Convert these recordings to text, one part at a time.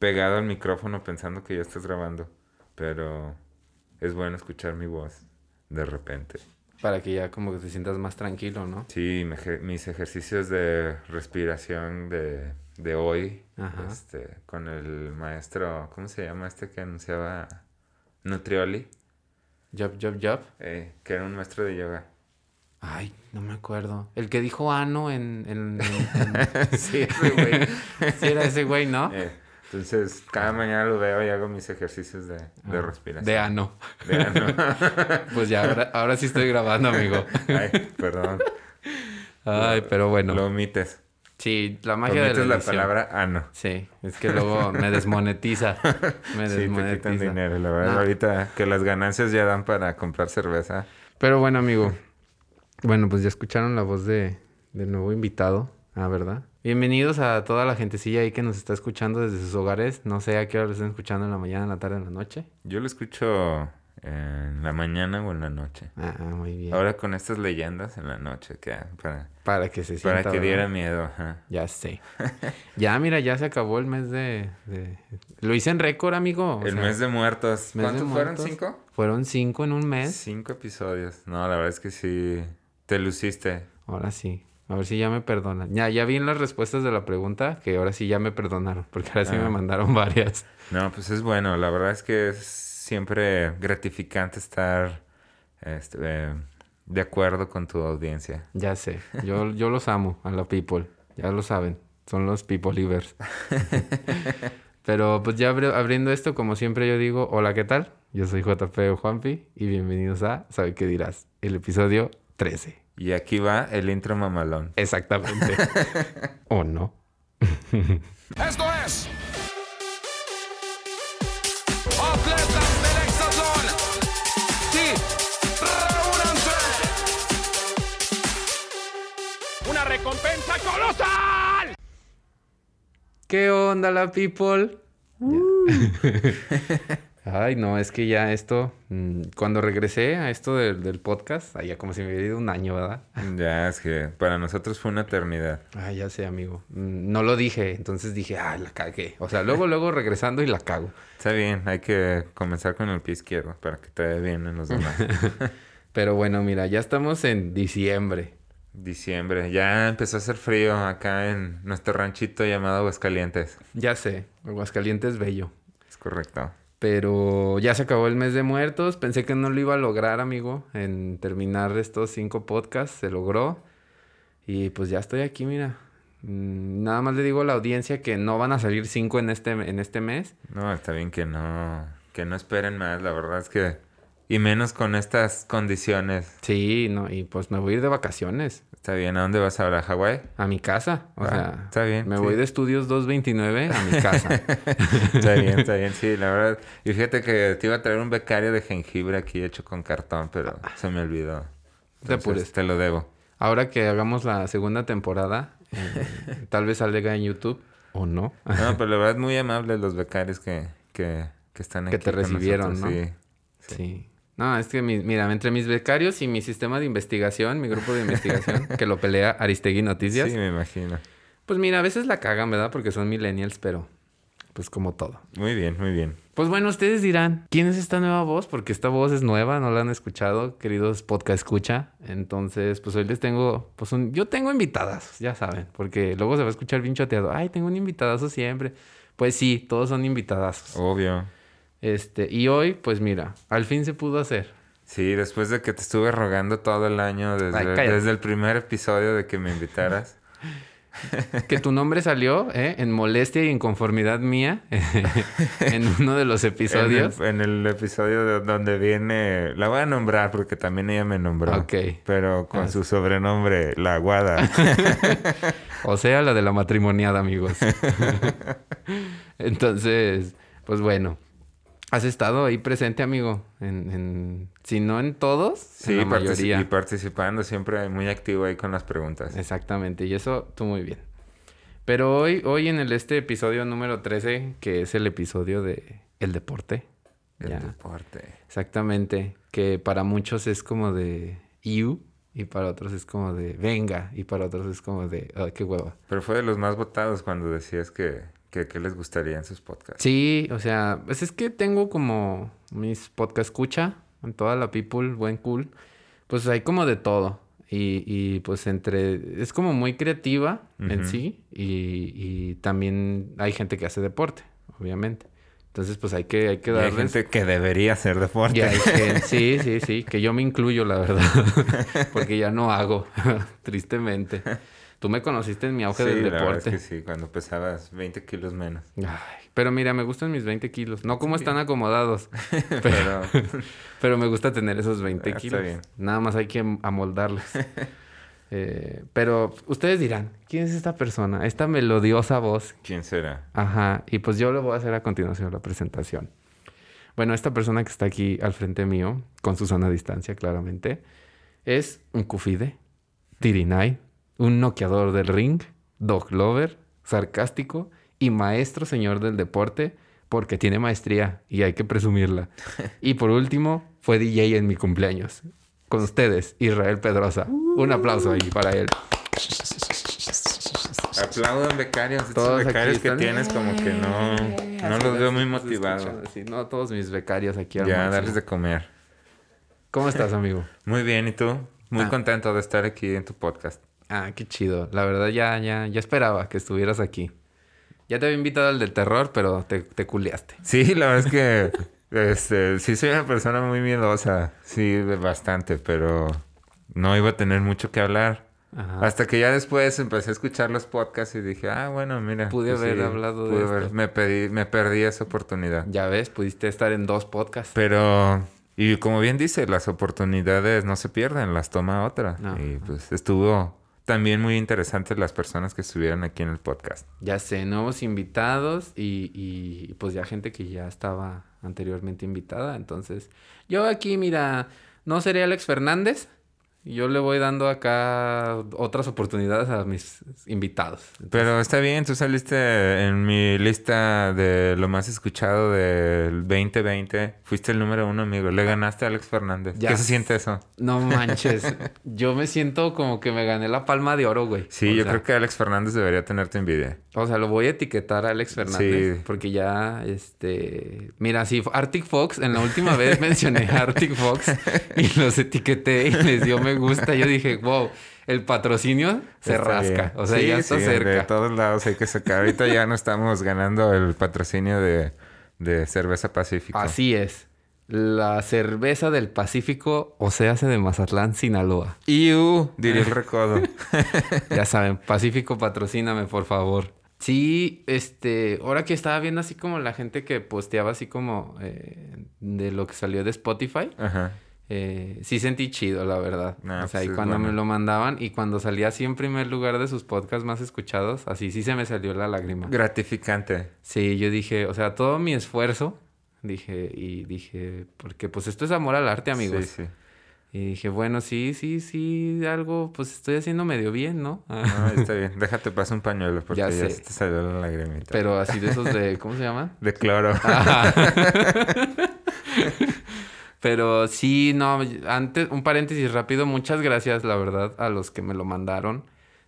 pegado al micrófono pensando que ya estás grabando. Pero es bueno escuchar mi voz de repente. Para que ya como que te sientas más tranquilo, ¿no? Sí, me mis ejercicios de respiración de, de hoy, Ajá. este, con el maestro, ¿cómo se llama este que anunciaba Nutrioli? Job, job, job. Eh, que era un maestro de yoga. Ay, no me acuerdo. El que dijo ano en... en- en- en- sí, ese güey. Sí, era ese güey, ¿no? Eh, entonces, cada mañana lo veo y hago mis ejercicios de, de Ah, respiración. De ano. De ano. Pues ya, ahora, ahora sí estoy grabando, amigo. Ay, perdón. Ay, pero bueno. Lo omites. Sí, la magia de la, la palabra ano. Sí, es que luego me desmonetiza. Me Sí, te desmonetiza. quitan dinero. La verdad, ahorita que las ganancias ya dan para comprar cerveza. Pero bueno, amigo. Bueno, pues ya escucharon la voz de, del nuevo invitado. Ah, ¿verdad? Bienvenidos a toda la gentecilla ahí que nos está escuchando desde sus hogares. No sé a qué hora lo están escuchando, en la mañana, en la tarde, en la noche. Yo lo escucho en la mañana o en la noche. Ah, muy bien. Ahora con estas leyendas en la noche, que para, Para que se sienta. para que ¿verdad? diera miedo. ajá. Ya sé. ya, mira, ya se acabó el mes de... de- Lo hice en récord, amigo. o El sea, mes de muertos. ¿Cuántos fueron? ¿Cinco? Fueron cinco en un mes. Cinco episodios. No, la verdad es que sí. Te luciste. Ahora sí. A ver si ya me perdonan. Ya, ya vi en las respuestas de la pregunta que ahora sí ya me perdonaron. Porque ahora sí Ah. me mandaron varias. No, pues es bueno. La verdad es que es siempre gratificante estar este, eh, de acuerdo con tu audiencia. Ya sé. Yo, yo los amo a la people. Ya lo saben. Son los people livers. Pero pues ya abri- abriendo esto, como siempre yo digo, hola, ¿qué tal? Yo soy JP Juanpi y bienvenidos a ¿Sabe qué dirás? El episodio 13. Y aquí va el intro mamalón. Exactamente. ¿O no? Esto es. Atletas del Hexatlón. Sí, reúnanse. Una recompensa colosal. ¿Qué onda la people? Ay, no, es que ya esto, mm, cuando regresé a esto del, del podcast, ya como si me hubiera ido un año, ¿verdad? Ya, es que para nosotros fue una eternidad. Ay, ya sé, amigo. Mm, No lo dije, entonces dije, ay, la cagué. O sea, luego, luego regresando y la cago. Está bien, hay que comenzar con el pie izquierdo para que te vaya bien en los demás. Pero bueno, mira, ya estamos en diciembre. Diciembre, ya empezó a hacer frío acá en nuestro ranchito llamado Aguascalientes. Ya sé, Aguascalientes bello. Es correcto. Pero ya se acabó el mes de muertos. Pensé que no lo iba a lograr, amigo, en terminar estos cinco podcasts. Se logró. Y pues ya estoy aquí, mira. Mm, Nada más le digo a la audiencia que no van a salir cinco en este, en este mes. No, está bien que no, que no esperen más, la verdad es que... Y menos con estas condiciones. Sí, no, y pues me voy a ir de vacaciones. Está bien, ¿a dónde vas ahora? ¿A Hawái? A mi casa. O Ah, sea, está bien, me sí. voy de estudios 229 a mi casa. Está bien, está bien, sí, la verdad. Y fíjate que te iba a traer un becario de jengibre aquí hecho con cartón, pero se me olvidó. Te Entonces, apures. Te lo debo. Ahora que hagamos la segunda temporada, eh, tal vez salga en YouTube o no. No, pero la verdad muy amables los becarios que, que, que están aquí Que te recibieron, nosotros, ¿no? Sí. Sí. No, es que, mi- mira, entre mis becarios y mi sistema de investigación, mi grupo de investigación, que lo pelea Aristegui Noticias, Sí, me imagino. pues mira, a veces la cagan, ¿verdad? Porque son millennials, pero pues como todo. Muy bien, muy bien. Pues bueno, ustedes dirán, ¿quién es esta nueva voz? Porque esta voz es nueva, no la han escuchado, queridos podcast escucha. Entonces, pues hoy les tengo, pues un, yo tengo invitadas, ya saben, porque luego se va a escuchar bien choteado. Ay, tengo un invitadazo siempre. Pues sí, todos son invitadazos. Obvio. Este, y hoy, pues mira, al fin se pudo hacer. Sí, después de que te estuve rogando todo el año, desde, Ay, desde el primer episodio de que me invitaras. Que tu nombre salió ¿eh? en molestia y inconformidad mía en uno de los episodios. En el, en el episodio de- donde viene... La voy a nombrar porque también ella me nombró. Ok. Pero con Ah. su sobrenombre, La Aguada. O sea, la de la matrimoniada, amigos. Entonces, pues bueno. Has estado ahí presente, amigo. En, en- si no en todos, sí, en la mayoría. y participando siempre muy activo ahí con las preguntas. Exactamente. Y eso, tú muy bien. Pero hoy, hoy en el, este episodio número 13, que es el episodio de el deporte. El Ya. deporte. Exactamente. Que para muchos es como de you y para otros es como de venga y para otros es como de "Ay, qué hueva. Pero fue de los más votados cuando decías que, ¿Qué, qué les gustaría en sus podcasts? Sí, o sea, pues es que tengo como mis podcast escucha en toda la people, buen cool. Pues hay como de todo. Y, y pues entre... Es como muy creativa en sí. Y, y también hay gente que hace deporte, obviamente. Entonces pues hay que, hay que Y hay darles... gente que debería hacer deporte. Y hay gente- sí, sí, sí, que yo me incluyo, la verdad. Porque ya no hago, tristemente. Tú me conociste en mi auge Sí, del la verdad deporte. es que sí, cuando pesabas 20 kilos menos. Ay, pero mira, me gustan mis 20 kilos. No como están acomodados, pero, me gusta tener esos 20 Ah, está kilos. bien. Nada más hay que am- amoldarlos. Eh, pero ustedes dirán, ¿quién es esta persona? Esta melodiosa voz. ¿quién será? Ajá, y pues yo le voy a hacer a continuación la presentación. Bueno, esta persona que está aquí al frente mío, con su sana distancia, claramente, es un Cufide, Tirinay, un noqueador del ring, dog lover, sarcástico y maestro señor del deporte, porque tiene maestría y hay que presumirla. Y por último, fue DJ en mi cumpleaños. Con ustedes, Israel Pedrosa. Un aplauso ahí para él. Aplaudan becarios. Estos Todos becarios que están. tienes como que no, no los veo muy motivados. sí, no, todos mis becarios aquí Ya, máximo. darles de comer. ¿Cómo estás, amigo? Muy bien, ¿y tú? Muy Ah. contento de estar aquí en tu podcast. Ah, qué chido. La verdad ya, ya, ya esperaba que estuvieras aquí. Ya te había invitado al del terror, pero te, te culeaste. Sí, la verdad es que este, sí soy una persona muy miedosa. Sí, bastante, pero no iba a tener mucho que hablar. Ajá. Hasta que ya después empecé a escuchar los podcasts y dije, ah, bueno, mira. Pude haber hablado de pude esto. haber- me, pedí, me perdí esa oportunidad. Ya ves, pudiste estar en dos podcasts. Pero, y como bien dice, las oportunidades no se pierden, las toma otra. No. Y pues estuvo también muy interesante las personas que estuvieron aquí en el podcast. Ya sé, nuevos invitados y, y pues ya gente que ya estaba anteriormente invitada. Entonces, yo aquí, mira, no seré Alex Fernández. Yo le voy dando acá otras oportunidades a mis invitados. Pero está bien, tú saliste en mi lista de lo más escuchado del 2020. Fuiste el número uno, amigo. Le ganaste a Alex Fernández. Ya. ¿Qué se siente eso? No manches. yo me siento como que me gané la palma de oro, güey. Sí, O yo sea, creo que Alex Fernández debería tenerte envidia. O sea, lo voy a etiquetar a Alex Fernández. Sí. Porque ya, este... Mira, sí, Arctic Fox, en la última vez mencioné a Arctic Fox y los etiqueté y les dio me gusta. Yo dije, wow, el patrocinio se Está rasca. bien. O sea, Sí, ya está sí, De cerca. todos lados hay que sacar. Ahorita ya no estamos ganando el patrocinio de, de Cerveza Pacífico. Así es. La cerveza del Pacífico, o sea, hace de Mazatlán, Sinaloa. ¡Iu! Diría el recodo. Ya saben, Pacífico, patrocíname, por favor. Sí, este, ahora que estaba viendo así como la gente que posteaba así como eh, de lo que salió de Spotify, Ajá. Eh, sí sentí chido, la verdad. Ah, o sea, pues y cuando bueno. me lo mandaban y cuando salía así en primer lugar de sus podcasts más escuchados, así sí se me salió la lágrima. Gratificante. Sí, yo dije, o sea, todo mi esfuerzo, dije, y dije, porque pues esto es amor al arte, amigos. Sí, sí. Y dije, bueno, sí, sí, sí, algo, pues estoy haciendo medio bien, ¿no? No, está bien. Déjate pasar un pañuelo porque Ya te salió la lagrimita. Pero así de esos de, ¿cómo se llama? De cloro. Pero sí, no, antes, un paréntesis rápido, muchas gracias, la verdad, a los que me lo mandaron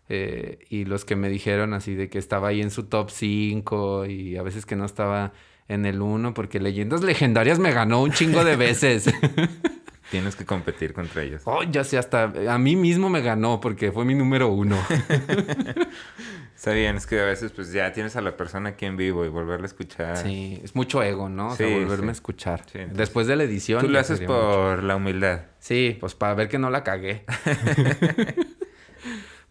eh, y los que me dijeron así de que estaba ahí en su top 5 y a veces que no estaba en el 1 porque Leyendas Legendarias me ganó un chingo de veces. Tienes que competir contra ellos. oh, ya sé, hasta a mí mismo me ganó porque fue mi número uno. Está bien, es que a veces pues ya tienes a la persona aquí en vivo y volverla a escuchar. Sí, es mucho ego, ¿no? O sea, Sí, volverme sí. a escuchar. Sí, entonces- Después de la edición. Tú lo haces mucho. por la humildad. Sí, pues para ver que no la cagué.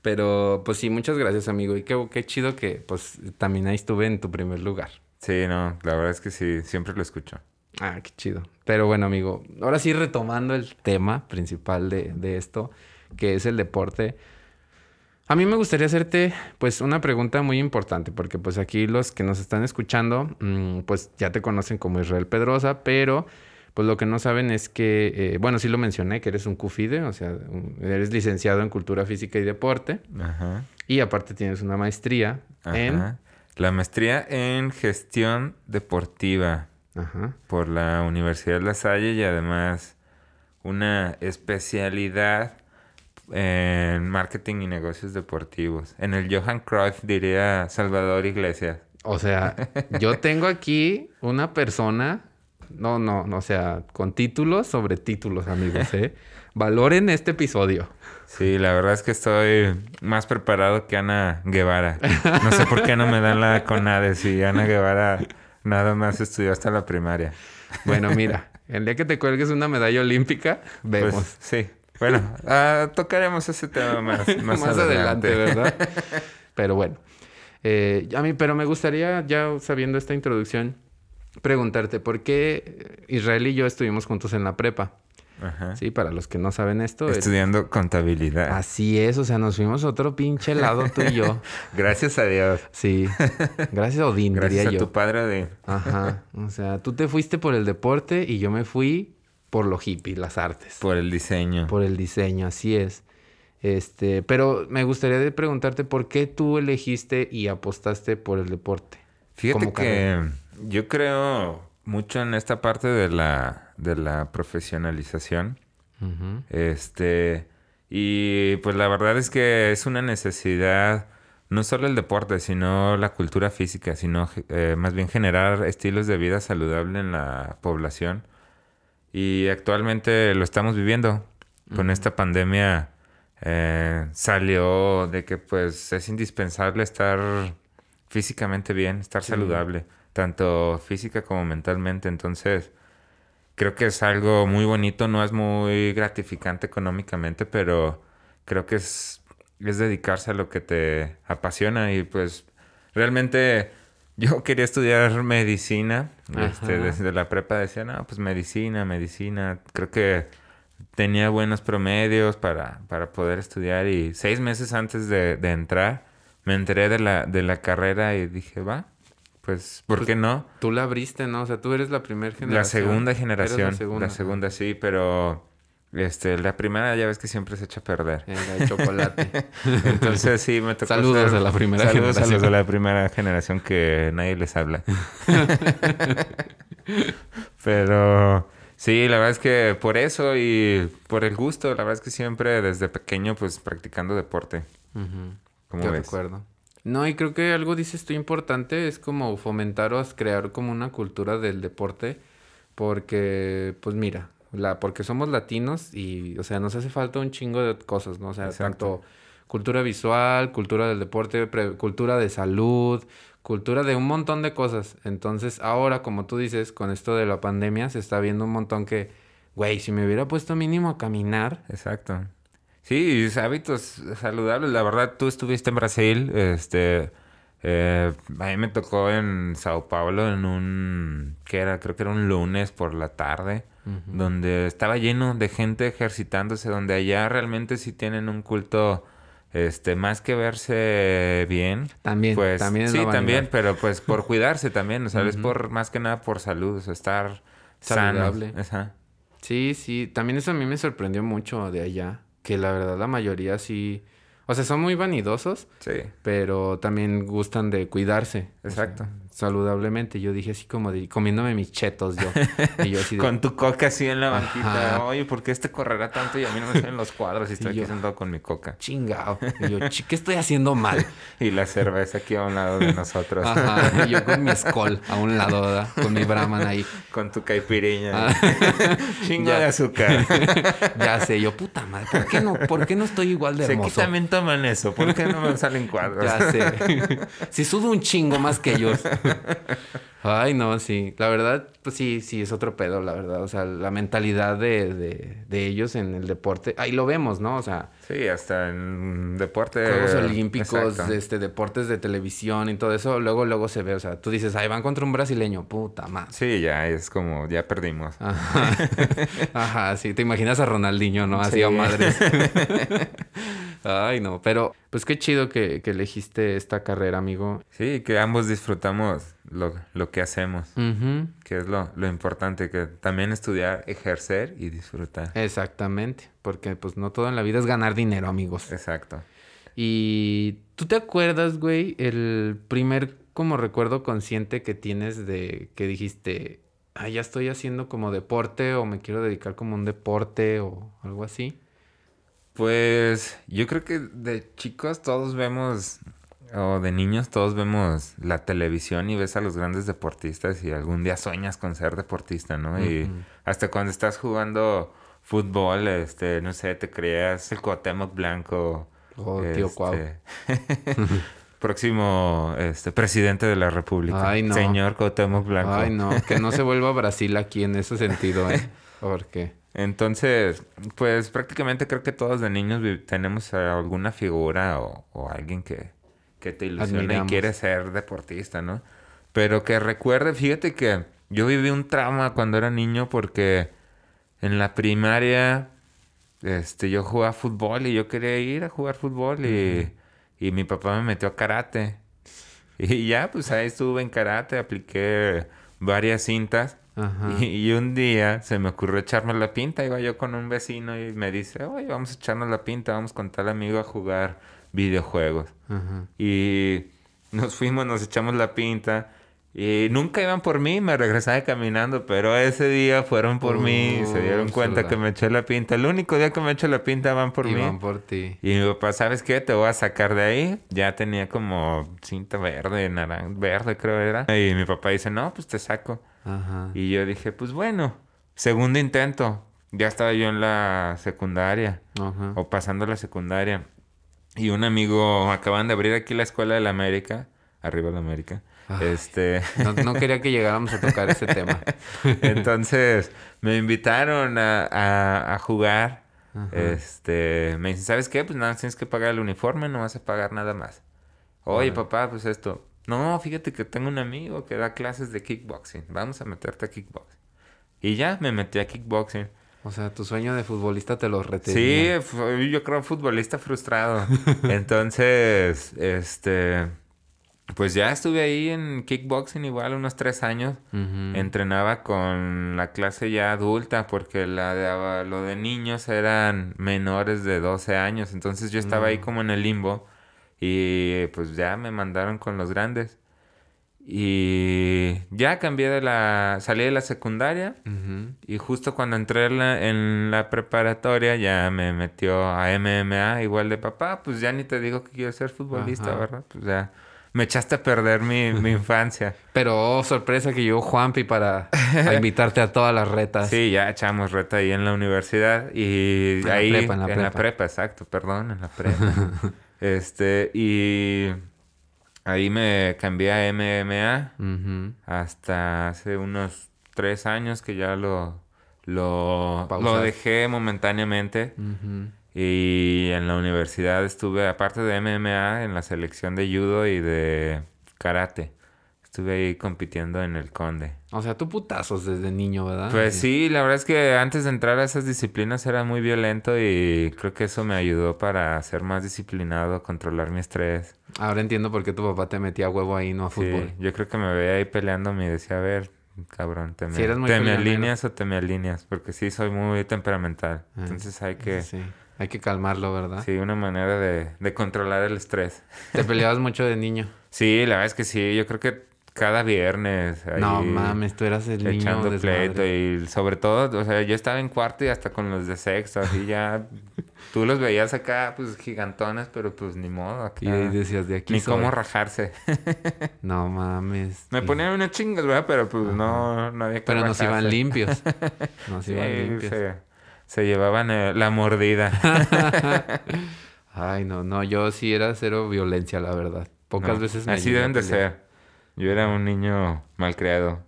Pero pues sí, muchas gracias, amigo. Y qué, qué chido que pues también ahí estuve en tu primer lugar. Sí, no, la verdad es que sí, siempre lo escucho. Ah, qué chido. Pero bueno, amigo, ahora sí retomando el tema principal de, de esto, que es el deporte. A mí me gustaría hacerte pues una pregunta muy importante, porque pues aquí los que nos están escuchando, mm, pues ya te conocen como Israel Pedrosa, pero pues lo que no saben es que, eh, bueno, sí lo mencioné, que eres un CUFIDE, o sea, eres licenciado en Cultura Física y Deporte, Ajá. y aparte tienes una maestría en... Ajá. La maestría en gestión deportiva Ajá. por la Universidad de La Salle y además una especialidad en marketing y negocios deportivos. En el Johan Cruyff diría Salvador Iglesias. O sea, yo tengo aquí una persona, no, no, no, o sea, con títulos sobre títulos, amigos, ¿eh? Valoren este episodio. Sí, la verdad es que estoy más preparado que Ana Guevara. No sé por qué no me dan la CONADE si Ana Guevara nada más estudió hasta la primaria. Bueno, mira, el día que te cuelgues una medalla olímpica, vemos. Pues sí. Bueno, ah, tocaremos ese tema más, más, Más, adelante. ¿verdad? pero bueno. Eh, a mí, pero me gustaría, ya sabiendo esta introducción, preguntarte por qué Israel y yo estuvimos juntos en la prepa. Ajá. Sí, para los que no saben esto. es- Estudiando contabilidad. Así es, o sea, nos fuimos a otro pinche lado tú y yo. Gracias a Dios. Sí. Gracias a Odín, Gracias diría a yo. tu padre de... Ajá. O sea, tú te fuiste por el deporte y yo me fui por lo hippie, las artes. por el diseño. Por el diseño, así es. Este, pero me gustaría preguntarte por qué tú elegiste y apostaste por el deporte. Fíjate que yo creo mucho en esta parte de la, de la profesionalización. Este, y pues la verdad es que es una necesidad, no solo el deporte, sino la cultura física, sino eh, más bien generar estilos de vida saludable en la población. Y actualmente lo estamos viviendo. Con esta pandemia eh, salió de que pues es indispensable estar físicamente bien, estar saludable, tanto física como mentalmente. Entonces, creo que es algo muy bonito, no es muy gratificante económicamente, pero creo que es, es dedicarse a lo que te apasiona y pues realmente yo quería estudiar medicina, este, desde la prepa decía, no, pues medicina, medicina, creo que tenía buenos promedios para, para poder estudiar y seis meses antes de, de entrar me enteré de la, de la carrera y dije, va, pues, ¿por Pues, qué no? Tú la abriste, ¿no? O sea, tú eres la primera generación. La segunda generación. La segunda. La segunda, sí, pero este, la primera ya ves que siempre se echa a perder. Eh, la de chocolate. Entonces sí, me tocó Saludos ser- a la primera Saludos a los generación. de la primera generación que nadie les habla. pero sí, la verdad es que por eso y por el gusto, la verdad es que siempre desde pequeño pues practicando deporte. ¿Cómo Te ves? recuerdo. No, y creo que algo dices tú importante es como fomentar o crear como una cultura del deporte, porque, pues mira, la, porque somos latinos y, o sea, nos hace falta un chingo de cosas, ¿no? O sea, Exacto. tanto cultura visual, cultura del deporte, cultura de salud, cultura de un montón de cosas. Entonces, ahora, como tú dices, con esto de la pandemia, se está viendo un montón que, güey, si me hubiera puesto mínimo a caminar, Exacto. Sí, hábitos saludables. La verdad, tú estuviste en Brasil. Este, eh, a mí me tocó en Sao Paulo en un, que era, creo que era un lunes por la tarde, donde estaba lleno de gente ejercitándose, donde allá realmente sí tienen un culto, este, más que verse bien. También, pues, también sí, también, pero pues por cuidarse también, o sea, es por más que nada por salud, o sea, estar. Saludable. Ajá. Sí, sí, también eso a mí me sorprendió mucho de allá, que la verdad la mayoría sí, o sea, son muy vanidosos, Sí, pero también gustan de cuidarse. o sea, Exacto. saludablemente. Yo dije así como de comiéndome mis chetos yo. Y yo así de, Con tu coca así en la banquita. Ajá. Oye, ¿por qué este correrá tanto y a mí no me salen los cuadros y estoy Y yo- aquí sentado con mi coca? chingao. Y yo, "Chi, ¿qué estoy haciendo mal? Y la cerveza aquí a un lado de nosotros. Ajá. Y yo con mi Skol a un lado, ¿verdad? Con mi Brahman ahí. Con tu caipiriña. Ah. Chingo Ya. de azúcar. Ya sé, yo, puta madre, ¿por qué no, por qué no estoy igual de hermoso? Toman eso. ¿Por qué no me salen cuadros? Ya sé. si sudo un chingo más que ellos. Ay, no, sí. La verdad, pues sí, sí, es otro pedo, la verdad. O sea, la mentalidad de, de, de ellos en el deporte. Ahí lo vemos, ¿no? O sea, Sí, hasta en deporte. Juegos Olímpicos, Exacto. este, deportes de televisión y todo eso. Luego, luego se ve. O sea, tú dices, ay, van contra un brasileño. Puta más. Sí, ya es como, ya perdimos. Ajá. Ajá, sí. Te imaginas a Ronaldinho, ¿no? Así Sí. a madres. Ay, no. Pero, pues qué chido que, que elegiste esta carrera, amigo. Sí, que ambos disfrutamos lo, lo que hacemos. Que es lo, lo importante, que también estudiar, ejercer y disfrutar. Exactamente, porque pues no todo en la vida es ganar dinero, amigos. Exacto. Y tú te acuerdas, güey, el primer como recuerdo consciente que tienes de que dijiste, ah, ya estoy haciendo como deporte o me quiero dedicar como un deporte o algo así. Pues yo creo que de chicos todos vemos o de niños todos vemos la televisión y ves a los grandes deportistas y algún día sueñas con ser deportista, ¿no? Y hasta cuando estás jugando fútbol, este, no sé, te creas el Cuauhtémoc Blanco. Oh, tío Cuau. este, próximo este, presidente de la República. Ay, no. Señor Cuauhtémoc Blanco. Ay, no, que no se vuelva Brasil aquí en ese sentido, ¿eh? Porque Entonces, pues prácticamente creo que todos de niños tenemos alguna figura o, o alguien que, que te ilusiona Admiramos. y quiere ser deportista, ¿no? Pero que recuerde, fíjate que yo viví un trauma cuando era niño porque en la primaria este, yo jugaba fútbol y yo quería ir a jugar fútbol y, y mi papá me metió a karate. Y ya, pues ahí estuve en karate, apliqué varias cintas. Ajá. Y, y un día se me ocurrió echarme la pinta. Iba yo con un vecino y me dice, oye, vamos a echarnos la pinta, vamos con tal amigo a jugar videojuegos. Ajá. Y nos fuimos, nos echamos la pinta. Y nunca iban por mí, me regresaba caminando, pero ese día fueron por mí y se dieron cuenta que me eché la pinta. El único día que me eché la pinta van por y mí. van por ti. Y mi papá, ¿sabes qué? Te voy a sacar de ahí. Ya tenía como cinta verde, naranja, verde creo era. Y mi papá dice, no, pues te saco. Ajá. Y yo dije, pues bueno, segundo intento. Ya estaba yo en la secundaria Ajá. o pasando la secundaria. Y un amigo, acaban de abrir aquí la escuela de la América, arriba de la América. Ay. Este, No, no quería que llegáramos a tocar ese tema. entonces me invitaron a, a- a jugar. Ajá. Este, me dicen, ¿sabes qué? Pues nada, tienes que pagar el uniforme, no vas a pagar nada más. Oye, papá, pues esto. No, fíjate que tengo un amigo que da clases de kickboxing. Vamos a meterte a kickboxing. Y ya me metí a kickboxing. O sea, tu sueño de futbolista te lo Sí, retenía. fue- yo creo futbolista frustrado. Entonces, este, pues ya estuve ahí en kickboxing igual unos tres años. Entrenaba con la clase ya adulta porque la de, lo de niños eran menores de 12 años. Entonces yo estaba ahí Mm. como en el limbo y pues ya me mandaron con los grandes. Y ya cambié de la... salí de la secundaria y justo cuando entré en la, en la preparatoria ya me metió a MMA igual de papá. Pues ya ni te digo que quiero ser futbolista, Ajá. ¿verdad? Pues ya me echaste a perder mi, mi infancia. Pero, oh, sorpresa que llegó Juanpi para a invitarte a todas las retas. Sí, ya echamos reta ahí en la universidad y En la ahí prepa, en la prepa. prepa, exacto, perdón, en la prepa. este, y ahí me cambié a MMA hasta hace unos tres años que ya lo, lo, lo dejé momentáneamente. Y en la universidad estuve, aparte de MMA, en la selección de judo y de karate. Estuve ahí compitiendo en el Conde. O sea, tú putazos desde niño, ¿verdad? Pues sí, la verdad es que antes de entrar a esas disciplinas era muy violento y creo que eso me ayudó para ser más disciplinado, controlar mi estrés. Ahora entiendo por qué tu papá te metía huevo ahí, no a fútbol. Sí, yo creo que me veía ahí peleándome y decía, a ver, cabrón, te me, Sí, eres muy te me alineas o te me alineas, porque sí soy muy temperamental. Ah, Entonces hay que, Sí. Hay que calmarlo, ¿verdad? sí, una manera de, de controlar el estrés. Te peleabas mucho de niño. Sí, la verdad es que sí, yo creo que cada viernes ahí No mames, tú eras el niño echando desmadre. pleito y sobre todo, o sea, yo estaba en cuarto y hasta con los de sexto, así ya, tú los veías acá, pues gigantones, pero pues ni modo, acá, Y decías, de aquí ni soy. cómo rajarse. No mames. Me ponían unas chingas, ¿verdad? Pero pues no, no había que Pero nos iban rajarse. limpios. Nos Sí, iban limpios. se, se llevaban eh, la mordida. Ay, no, no, yo sí era cero violencia, la verdad. Pocas No, veces me Así deben de ser. Yo era un niño malcriado.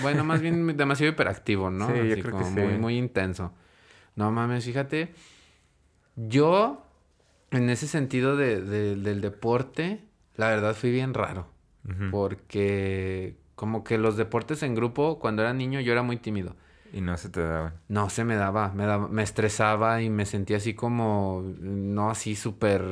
Bueno, más bien demasiado hiperactivo, ¿no? Sí, yo creo que sí. muy, muy intenso. No mames, fíjate. Yo, en ese sentido de, de- del deporte, la verdad fui bien raro. Porque como que los deportes en grupo, cuando era niño, yo era muy tímido. Y no se te daban. No, se me daba, me daba, me estresaba y me sentía así como, no así súper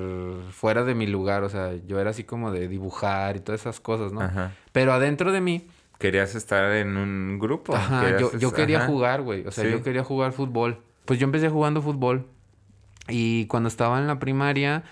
fuera de mi lugar, o sea, yo era así como de dibujar y todas esas cosas, ¿no? Ajá. Pero adentro de mí, Querías estar en un grupo. ajá, yo, yo quería ajá. jugar, güey, o sea, Sí. yo quería jugar fútbol. Pues yo empecé jugando fútbol y cuando estaba en la primaria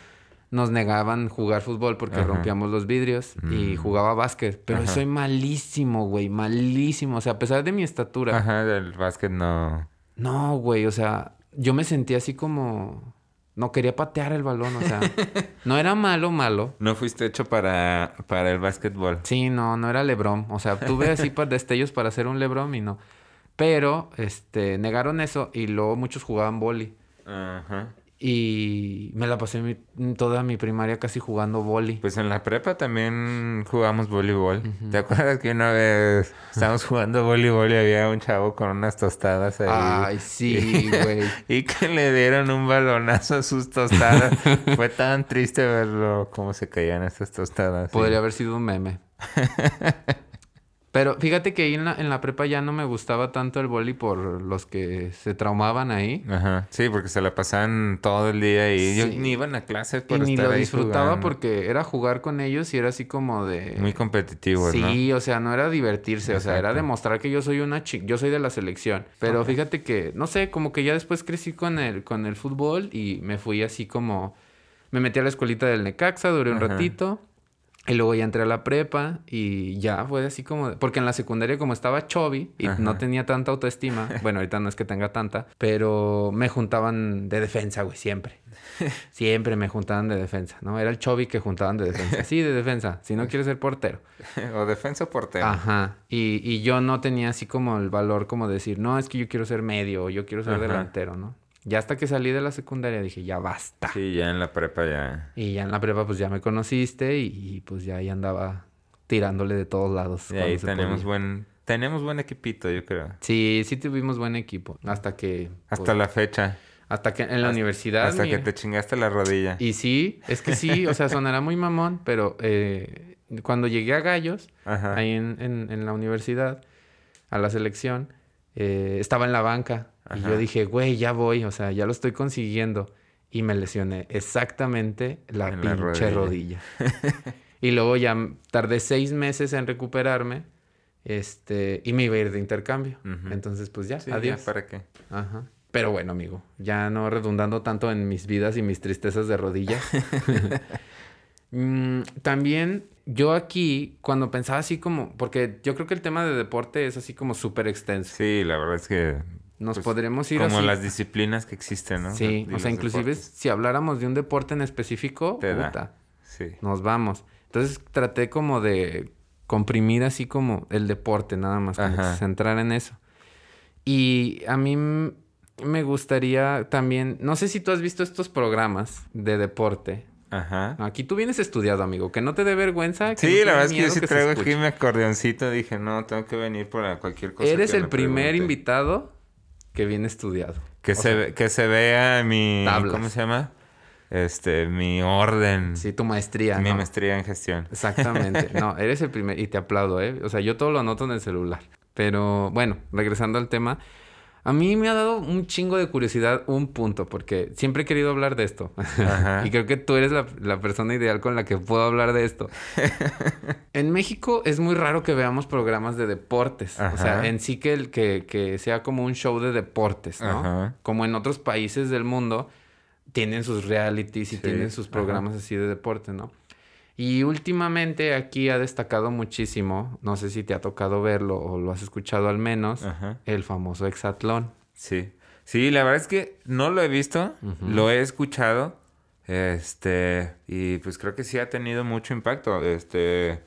nos negaban jugar fútbol porque Ajá. rompíamos los vidrios y Mm. jugaba básquet, pero Ajá. soy malísimo, güey, malísimo, o sea, a pesar de mi estatura. Ajá, del básquet no. No, güey, o sea, yo me sentía así como... no quería patear el balón, o sea, no era malo, malo. No fuiste hecho para, para el básquetbol. Sí, no, no era Lebron. O sea, tuve así pa- destellos para hacer un Lebron y no. Pero, este, negaron eso y luego muchos jugaban boli. Ajá. Y me la pasé mi- toda mi primaria casi jugando boli. Pues en la prepa también jugamos voleibol. ¿Te acuerdas que una vez estábamos jugando voleibol y había un chavo con unas tostadas ahí? Ay, sí, güey. Y que le dieron un balonazo a sus tostadas. Fue tan triste verlo cómo se caían estas tostadas. sí. Podría haber sido un meme. Pero fíjate que ahí en la, en la prepa ya no me gustaba tanto el boli por los que se traumaban ahí. Ajá. Sí, porque se la pasaban todo el día y yo Sí. ni iban a clases Y por ni estar lo ahí disfrutaba jugando. porque era jugar con ellos y era así como de... Muy competitivos, ¿no? Sí, o sea, no era divertirse, o sea, era demostrar que yo soy una chica, yo soy de la selección. Pero fíjate que, no sé, como que ya después crecí con el, con el fútbol y me fui así como, me metí a la escuelita del Necaxa, duré un Ajá. ratito. Y luego ya entré a la prepa y ya fue así como... Porque en la secundaria como estaba chubby y Ajá. no tenía tanta autoestima. bueno, ahorita no es que tenga tanta. Pero me juntaban de defensa, güey, siempre. siempre me juntaban de defensa, ¿no? Era el chubby que juntaban de defensa. Sí, de defensa. Si no quieres ser portero. o defensa o portero. Ajá. Y, y yo no tenía así como el valor como decir, no, es que yo quiero ser medio o yo quiero ser Ajá. delantero, ¿no? Ya hasta que salí de la secundaria dije, ya basta. Sí, ya en la prepa ya. Y ya en la prepa pues ya me conociste y, y, pues ya ahí andaba tirándole de todos lados. Y ahí tenemos podía. buen, tenemos buen equipito, yo creo. Sí, sí tuvimos buen equipo. Hasta que... Hasta pues, la fecha. hasta que en la universidad... Hasta que te chingaste la rodilla. Y sí, es que sí, o sea, sonará muy mamón, pero eh, cuando llegué a Gallos, Ajá. ahí en, en- en la universidad, a la selección, eh, estaba en la banca. Y yo dije, güey, ya voy, o sea, ya lo estoy consiguiendo. Y me lesioné exactamente la En la pinche rodilla. rodilla. y luego ya tardé seis meses en recuperarme. Este, y me iba a ir de intercambio. Entonces, pues ya, Sí, ya, adiós. ¿para qué? Ajá. Pero bueno, amigo, ya no redundando tanto en mis vidas y mis tristezas de rodillas. Mm, también yo aquí, cuando pensaba así como, porque yo creo que el tema de deporte es así como súper extenso. Sí, la verdad es que Nos pues, podremos ir como así. las disciplinas que existen, ¿no? Sí, Y o sea, inclusive deportes. si habláramos de un deporte en específico, Te da. puta, Sí. nos vamos. Entonces traté como de comprimir así como el deporte, nada más, como que centrar en eso. Y a mí me gustaría también, no sé si tú has visto estos programas de deporte. Ajá. Aquí tú vienes estudiado, amigo, que no te dé vergüenza. que Sí, la verdad es que yo sí se traigo aquí mi acordeoncito. Dije, no, tengo que venir por cualquier cosa. Eres que el me primer pregunte. invitado que viene estudiado. Que, O se, sea, ve- que se vea mi... Tablas. ¿Cómo se llama? Este, mi orden. Sí, tu maestría. mi ¿no? maestría en gestión. Exactamente. No, eres el primer y te aplaudo, ¿eh? O sea, yo todo lo anoto en el celular. Pero bueno, regresando al tema, a mí me ha dado un chingo de curiosidad un punto, porque siempre he querido hablar de esto. Ajá. y creo que tú eres la, la persona ideal con la que puedo hablar de esto. en México es muy raro que veamos programas de deportes. O sea, en sí que, el, que, que sea como un show de deportes, ¿no? Ajá. Como en otros países del mundo tienen sus realities y Sí, tienen sus programas así de deporte, ¿no? Y últimamente aquí ha destacado muchísimo, no sé si te ha tocado verlo o lo has escuchado al menos, Ajá. el famoso hexatlón. Sí. Sí, la verdad es que no lo he visto, lo he escuchado. Este, y pues creo que sí ha tenido mucho impacto. Este,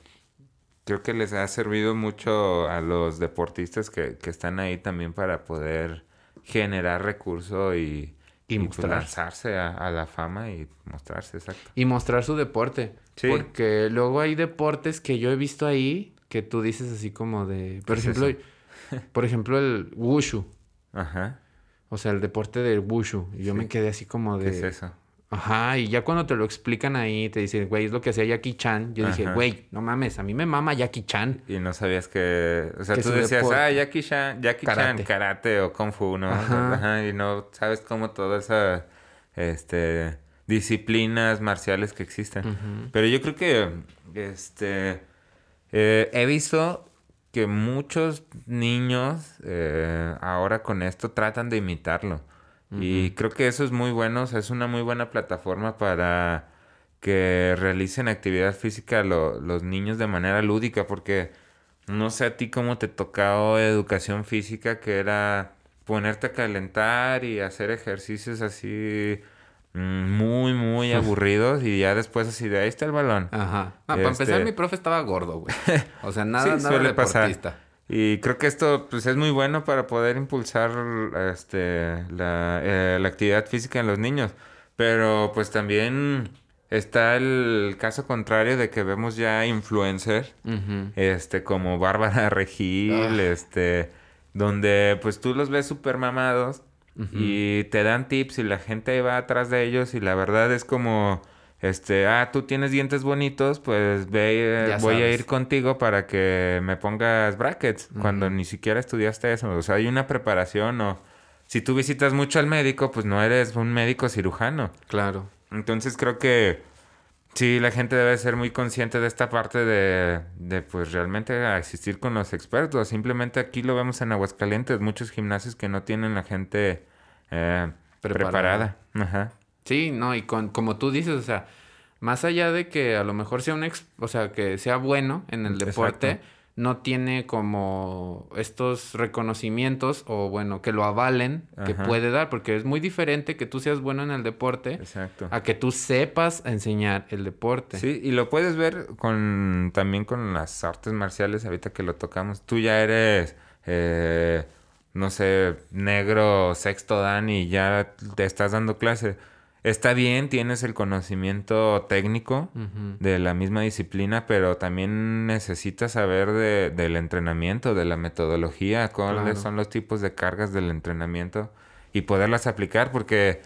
creo que les ha servido mucho a los deportistas que, que están ahí también para poder generar recurso y, Y pues, mostrarse. lanzarse a, a la fama y mostrarse, exacto. Y mostrar su deporte. Sí. Porque luego hay deportes que yo he visto ahí que tú dices así como de... Por ¿Qué es ejemplo, por ejemplo el wushu. Ajá. O sea, el deporte del wushu. Y yo Sí. me quedé así como de... ¿Qué es eso? Ajá, y ya cuando te lo explican ahí, te dicen, güey, es lo que hacía Jackie Chan. Yo dije, güey, no mames, a mí me mama Jackie Chan. Y no sabías que... O sea, Que tú decías, deporte. ah, Jackie Chan, Jackie Karate. Chan, karate o kung fu, ¿no? Ajá. Y no sabes cómo todas esas, este, disciplinas marciales que existen. Pero yo creo que, este, eh, he visto que muchos niños eh, ahora con esto tratan de imitarlo. Y creo que eso es muy bueno, o sea, es una muy buena plataforma para que realicen actividad física lo- los niños de manera lúdica, porque no sé a ti cómo te tocó educación física, que era ponerte a calentar y hacer ejercicios así muy, muy aburridos y ya después así de ahí está el balón. Ajá. Ah, para Este- empezar, mi profe estaba gordo, güey. O sea, nada, Sí, nada suele pasar. deportista. Y creo que esto pues, es muy bueno para poder impulsar este, la, eh, la actividad física en los niños. Pero pues también está el caso contrario de que vemos ya influencers este, como Bárbara Regil, Ah. este, donde pues tú los ves súper mamados y te dan tips y la gente va atrás de ellos y la verdad es como, este, ah, tú tienes dientes bonitos, pues ve, Ya voy a ir contigo para que me pongas brackets cuando ni siquiera estudiaste eso, o sea, hay una preparación o si tú visitas mucho al médico, pues no eres un médico cirujano. Claro. Entonces creo que sí, la gente debe ser muy consciente de esta parte de, de pues realmente asistir con los expertos. Simplemente aquí lo vemos en Aguascalientes, muchos gimnasios que no tienen la gente eh, Preparada. preparada. Ajá. Sí, no, y con, como tú dices, o sea, más allá de que a lo mejor sea un ex, o sea, que sea bueno en el deporte, Exacto. No tiene como estos reconocimientos o bueno, que lo avalen que puede dar, porque es muy diferente que tú seas bueno en el deporte Exacto. a que tú sepas enseñar el deporte. Sí, y lo puedes ver con también con las artes marciales, ahorita que lo tocamos. Tú ya eres, eh, no sé, negro, sexto dan y ya te estás dando clase. Está bien, tienes el conocimiento técnico de la misma disciplina, pero también necesitas saber de- del entrenamiento, de la metodología, cuáles Claro. son los tipos de cargas del entrenamiento y poderlas aplicar, porque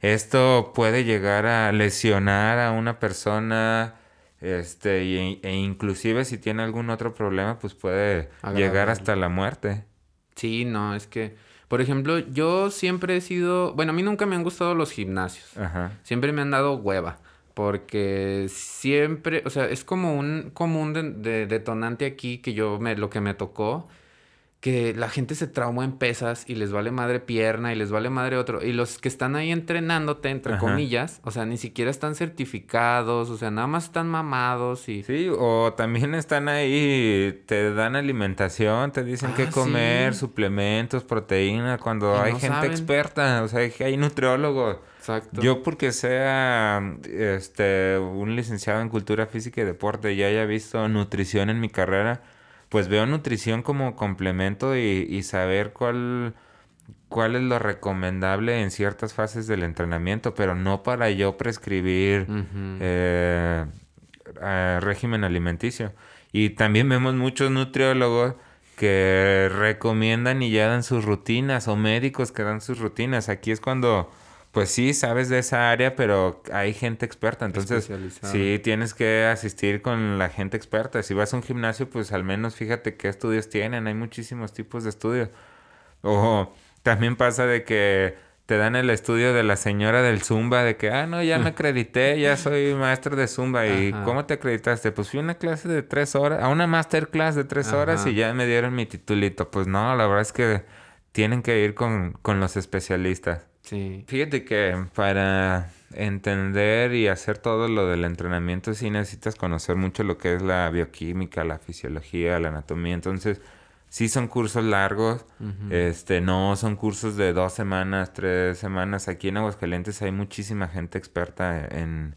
esto puede llegar a lesionar a una persona, este, y- e inclusive si tiene algún otro problema, pues puede llegar hasta la muerte. Sí, no, es que, por ejemplo, yo siempre he sido, bueno, a mí nunca me han gustado los gimnasios. Ajá. Siempre me han dado hueva. Porque siempre, o sea, es como un común de, de- detonante aquí que yo me, lo que me tocó, que la gente se trauma en pesas y les vale madre pierna y les vale madre otro. Y los que están ahí entrenándote, entre Ajá. comillas, o sea, ni siquiera están certificados, o sea, nada más están mamados y... Sí, o también están ahí, te dan alimentación, te dicen Ah, qué comer, sí. suplementos, proteína, cuando Y hay no gente saben. experta, o sea, hay, hay nutriólogos. Exacto. Yo porque sea este un licenciado en cultura física y deporte y haya visto nutrición en mi carrera, pues veo nutrición como complemento y, y saber cuál cuál es lo recomendable en ciertas fases del entrenamiento, pero no para yo prescribir eh, eh, régimen alimenticio. Y también vemos muchos nutriólogos que recomiendan y ya dan sus rutinas o médicos que dan sus rutinas. Aquí es cuando, pues sí, sabes de esa área, pero hay gente experta. Entonces, sí, tienes que asistir con la gente experta. Si vas a un gimnasio, pues al menos fíjate qué estudios tienen. Hay muchísimos tipos de estudios. O también pasa de que te dan el estudio de la señora del Zumba, de que, ah, no, ya me acredité, ya soy maestro de Zumba. ¿Y cómo te acreditaste? Pues fui a una clase de tres horas, a una masterclass de tres horas y ya me dieron mi titulito. Pues no, la verdad es que tienen que ir con, con los especialistas. Sí. Fíjate que para entender y hacer todo lo del entrenamiento sí necesitas conocer mucho lo que es la bioquímica, la fisiología, la anatomía. Entonces, sí son cursos largos, este, no son cursos de dos semanas, tres semanas. Aquí en Aguascalientes hay muchísima gente experta en,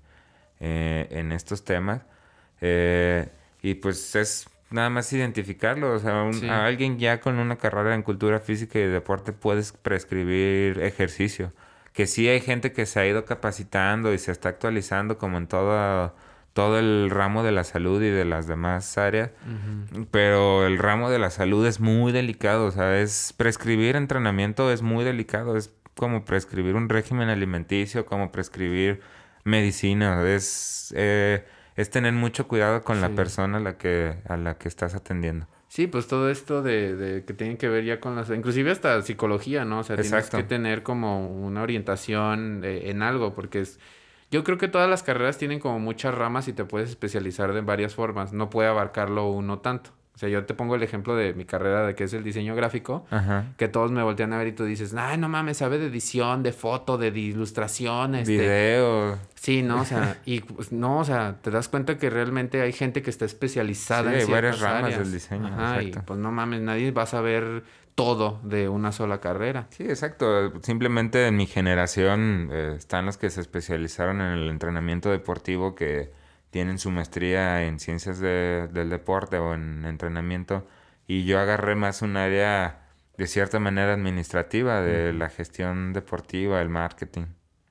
eh, en estos temas. Eh, y pues es nada más identificarlo. O sea, un- Sí. a alguien ya con una carrera en cultura física y deporte puedes prescribir ejercicio. Que sí hay gente que se ha ido capacitando y se está actualizando como en todo, todo el ramo de la salud y de las demás áreas. Pero el ramo de la salud es muy delicado. O sea, es prescribir entrenamiento es muy delicado. Es como prescribir un régimen alimenticio, como prescribir medicina. Es, eh, es tener mucho cuidado con la persona a la que, a la que estás atendiendo. Sí, pues todo esto de, de que tienen que ver ya con las... Inclusive hasta psicología, ¿no? O sea, Exacto. tienes que tener como una orientación eh, en algo, porque es... Yo creo que todas las carreras tienen como muchas ramas y te puedes especializar de varias formas. No puede abarcarlo uno tanto. O sea, yo te pongo el ejemplo de mi carrera de que es el diseño gráfico, Ajá. que todos me voltean a ver y tú dices, ay, no mames, sabe de edición, de foto, de ilustración, este... Video. Sí, no, o sea, y pues, no, o sea, te das cuenta que realmente hay gente que está especializada Sí, en hay varias ramas áreas. del diseño, Ajá, y exacto. pues no mames, nadie va a saber todo de una sola carrera. Sí, exacto. Simplemente en mi generación eh, están los que se especializaron en el entrenamiento deportivo, que tienen su maestría en ciencias de- del deporte o en entrenamiento. Y yo agarré más un área de cierta manera administrativa de la gestión deportiva, el marketing.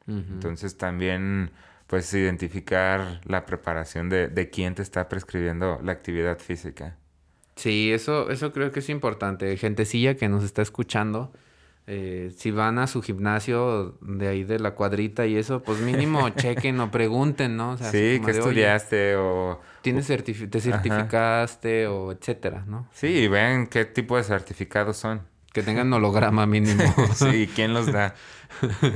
Entonces también pues identificar la preparación de, de quién te está prescribiendo la actividad física. Sí, eso, eso creo que es importante. Gentecilla que nos está escuchando, eh, si van a su gimnasio de ahí de la cuadrita y eso, pues mínimo chequen o pregunten, ¿no? O sea, así sí, que de, "Oye, estudiaste o... ¿Tienes certifi- te certificaste o etcétera, ¿no? Sí, y vean qué tipo de certificados son. Que tengan holograma mínimo. Sí, ¿quién los da?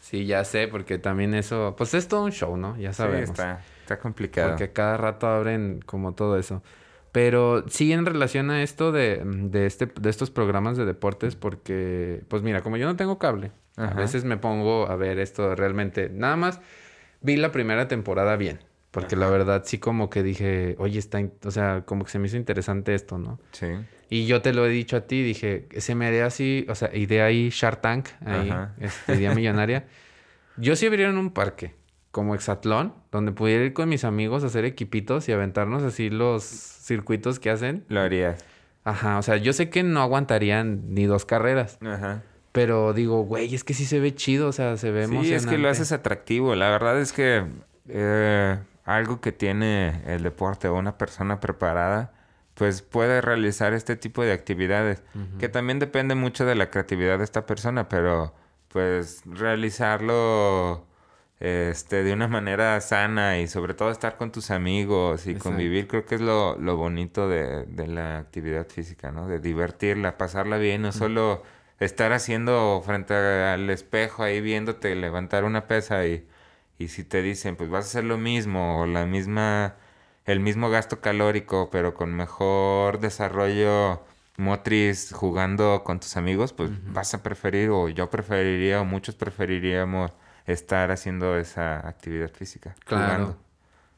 Sí, ya sé, porque también eso, pues es todo un show, ¿no? Ya Sí, sabemos. está, está complicado. Porque cada rato abren como todo eso. Pero sí en relación a esto de, de, este, de estos programas de deportes, porque, pues mira, como yo no tengo cable, a Ajá. veces me pongo a ver esto realmente. Nada más vi la primera temporada bien, porque la verdad sí como que dije, oye, está, o sea, como que se me hizo interesante esto, ¿no? Sí. Y yo te lo he dicho a ti, dije, se me haría así, o sea, idea ahí Shark Tank, ahí, Ajá. este, idea millonaria. Yo sí abriera un parque, como Exatlón, donde pudiera ir con mis amigos a hacer equipitos y aventarnos así los circuitos que hacen. Lo harías. Ajá, o sea, yo sé que no aguantarían ni dos carreras, Ajá. pero digo, güey, es que sí se ve chido, o sea, se ve Sí, es que lo haces atractivo. La verdad es que eh, algo que tiene el deporte o una persona preparada, pues puede realizar este tipo de actividades. Que también depende mucho de la creatividad de esta persona, pero pues realizarlo este, de una manera sana y sobre todo estar con tus amigos y Exacto. convivir, creo que es lo, lo bonito de, de la actividad física, ¿no? De divertirla, pasarla bien, no solo estar haciendo frente al espejo ahí viéndote levantar una pesa y, y si te dicen, pues vas a hacer lo mismo o la misma, el mismo gasto calórico, pero con mejor desarrollo motriz jugando con tus amigos, pues vas a preferir o yo preferiría o muchos preferiríamos estar haciendo esa actividad física. Claro. jugando.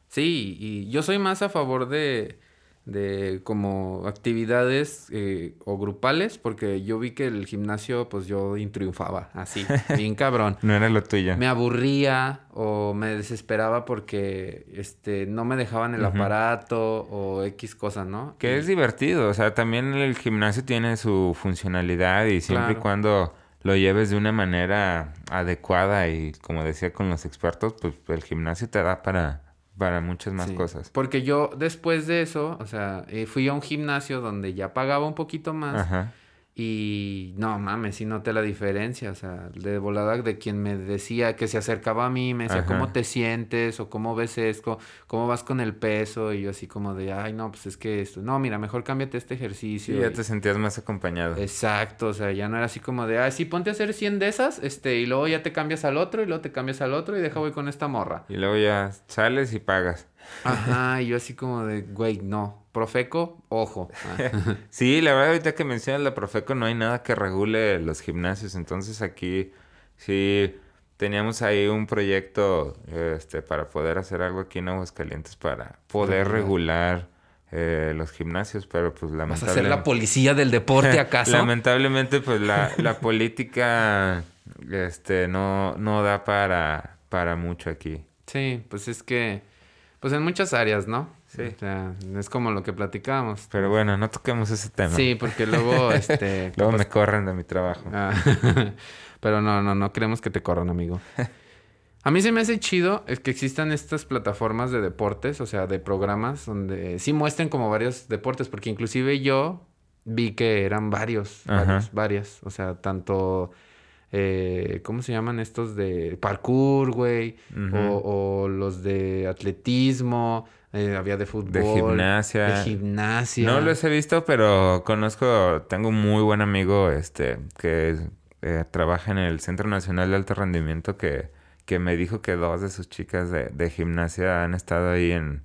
Sí, y yo soy más a favor de, de como actividades eh, o grupales, porque yo vi que el gimnasio, pues yo triunfaba así, bien cabrón. No era lo tuyo. Me aburría o me desesperaba porque este no me dejaban el aparato o X cosa, ¿no? Que Y- es divertido, o sea, también el gimnasio tiene su funcionalidad y siempre y cuando lo lleves de una manera adecuada y como decía con los expertos, pues el gimnasio te da para, para muchas más Sí, cosas. Porque yo después de eso, o sea, eh, fui a un gimnasio donde ya pagaba un poquito más. Ajá. Y no mames, sí noté la diferencia, o sea, de volada de quien me decía que se acercaba a mí, me decía, Ajá. ¿cómo te sientes? O ¿cómo ves esto? ¿Cómo vas con el peso? Y yo así como de, ay, no, pues es que esto, no, mira, mejor cámbiate este ejercicio. Sí, ya y- te sentías más acompañado. Exacto, o sea, ya no era así como de, ay, sí, ponte a hacer 100 de esas, este, y luego ya te cambias al otro, y luego te cambias al otro, y deja voy con esta morra. Y luego ya sales y pagas. Ajá, y yo así como de, güey, no, Profeco, ojo. Ah. Sí, la verdad ahorita que mencionas la Profeco no hay nada que regule los gimnasios, entonces aquí sí teníamos ahí un proyecto este para poder hacer algo aquí en Aguascalientes para poder regular eh, los gimnasios, pero pues ¿Vas a ser lamentablemente la policía del deporte acaso? lamentablemente pues la, la política este no no da para para mucho aquí. Sí, pues es que, pues en muchas áreas, ¿no? Sí. O sea, es como lo que platicábamos. Pero bueno, no toquemos ese tema. Sí, porque luego, este... Luego pues, me corren de mi trabajo. ah, pero no, no, no queremos que te corran, amigo. A mí se me hace chido es que existan estas plataformas de deportes, o sea, de programas donde sí muestren como varios deportes, porque inclusive yo vi que eran varios, varios, varias. O sea, tanto, eh, ¿cómo se llaman estos de parkour, güey? O, o los de atletismo, eh, había de fútbol. gimnasia. De gimnasia. No los he visto, pero conozco, tengo un muy buen amigo este que eh, trabaja en el Centro Nacional de Alto Rendimiento que, que me dijo que dos de sus chicas de, de gimnasia han estado ahí en,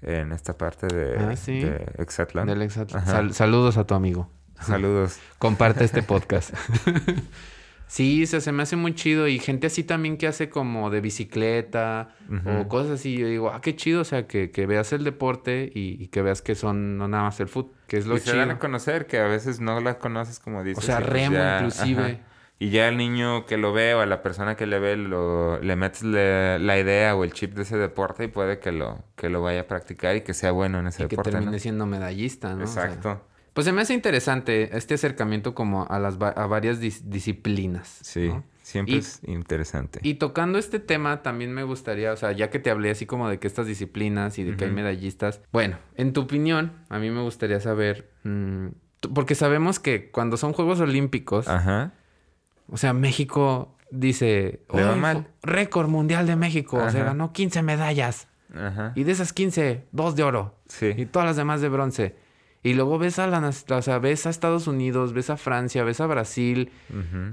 en esta parte de, Ah, sí. de Exatlán. Del. Sal- saludos a tu amigo. Saludos. Comparte este podcast. sí, se, se me hace muy chido. Y gente así también que hace como de bicicleta o cosas así. Yo digo, ah, qué chido. O sea, que, que veas el deporte y, y que veas que son no nada más el fútbol, que es lo y se chido. dan a conocer que a veces no la conoces como dices. sea, y pues remo inclusive. Y ya el niño que lo ve o a la persona que le ve lo, le metes le- la idea o el chip de ese deporte y puede que lo, que lo vaya a practicar y que sea bueno en ese y que deporte. termine ¿no? siendo medallista, ¿no? O sea, Exacto. Pues se me hace interesante este acercamiento como a las a varias dis- disciplinas. Sí, ¿no? siempre Y- es interesante. Y tocando este tema, también me gustaría, o sea, ya que te hablé así como de que estas disciplinas y de que hay medallistas, bueno, en tu opinión, a mí me gustaría saber, mm, porque sabemos que cuando son Juegos Olímpicos, Ajá. o sea, México dice, Le récord mundial de México, o sea, ganó 15 medallas. Ajá. Y de esas 15, dos de oro. Sí. Y todas las demás de bronce. Y luego ves a la, o sea, ves a Estados Unidos, ves a Francia, ves a Brasil,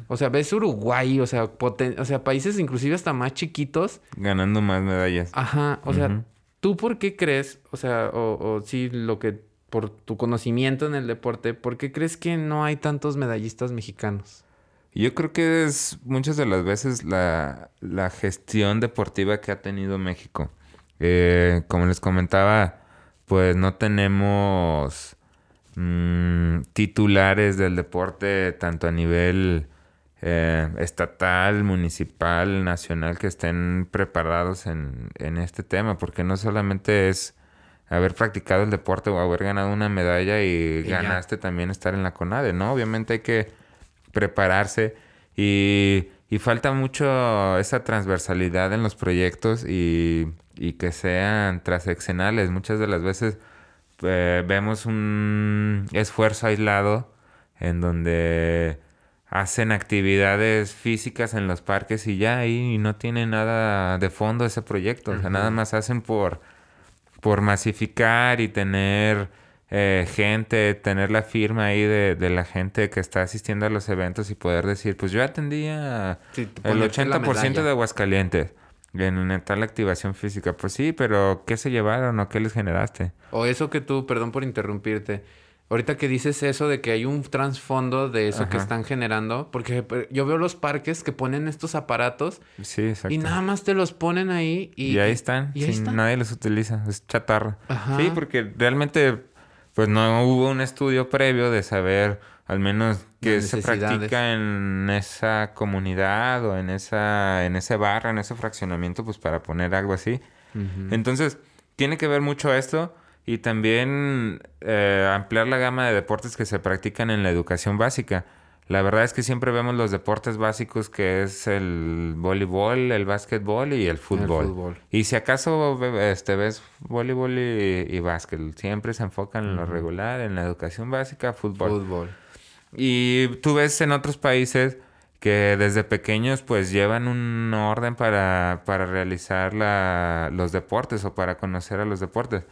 o sea, ves Uruguay, o sea, poten- o sea, países inclusive hasta más chiquitos. Ganando más medallas. Ajá, o sea. ¿tú por qué crees, o sea, o, o sí, lo que, por tu conocimiento en el deporte, ¿por qué crees que no hay tantos medallistas mexicanos? Yo creo que es muchas de las veces la, la gestión deportiva que ha tenido México. Eh, como les comentaba, pues no tenemos mm, titulares del deporte tanto a nivel eh, estatal, municipal, nacional que estén preparados en, en este tema, porque no solamente es haber practicado el deporte o haber ganado una medalla y, Y ya. ganaste también estar en la CONADE, ¿no? Obviamente hay que prepararse y, y falta mucho esa transversalidad en los proyectos y, y que sean transeccionales. Muchas de las veces eh, vemos un esfuerzo aislado en donde hacen actividades físicas en los parques y ya ahí no tiene nada de fondo ese proyecto. O sea, nada más hacen por, por masificar y tener eh, gente, tener la firma ahí de, de la gente que está asistiendo a los eventos y poder decir, pues yo atendía Sí, el ponerte la 80% medalla. de Aguascalientes en, tal activación física. Pues sí, pero ¿qué se llevaron o qué les generaste? O eso que tú, perdón por interrumpirte, ahorita que dices eso de que hay un trasfondo de eso que están generando, porque eh, yo veo los parques que ponen estos aparatos Sí, exacto. y nada más te los ponen ahí y, Y, ahí están, y ahí están. nadie los utiliza, es chatarra. Ajá. Sí, porque realmente pues no hubo un estudio previo de saber al menos Las se practica en esa comunidad o en esa en ese barrio, en ese fraccionamiento pues para poner algo así. Entonces, tiene que ver mucho esto y también eh, ampliar la gama de deportes que se practican en la educación básica. La verdad es que siempre vemos los deportes básicos que es el voleibol, el básquetbol y el fútbol. fútbol. Y si acaso este, ves voleibol y, y básquet, siempre se enfocan en lo regular, en la educación básica, fútbol. Fútbol. Y tú ves en otros países que desde pequeños pues llevan un orden para, para realizar la- los deportes o para conocer a los deportes.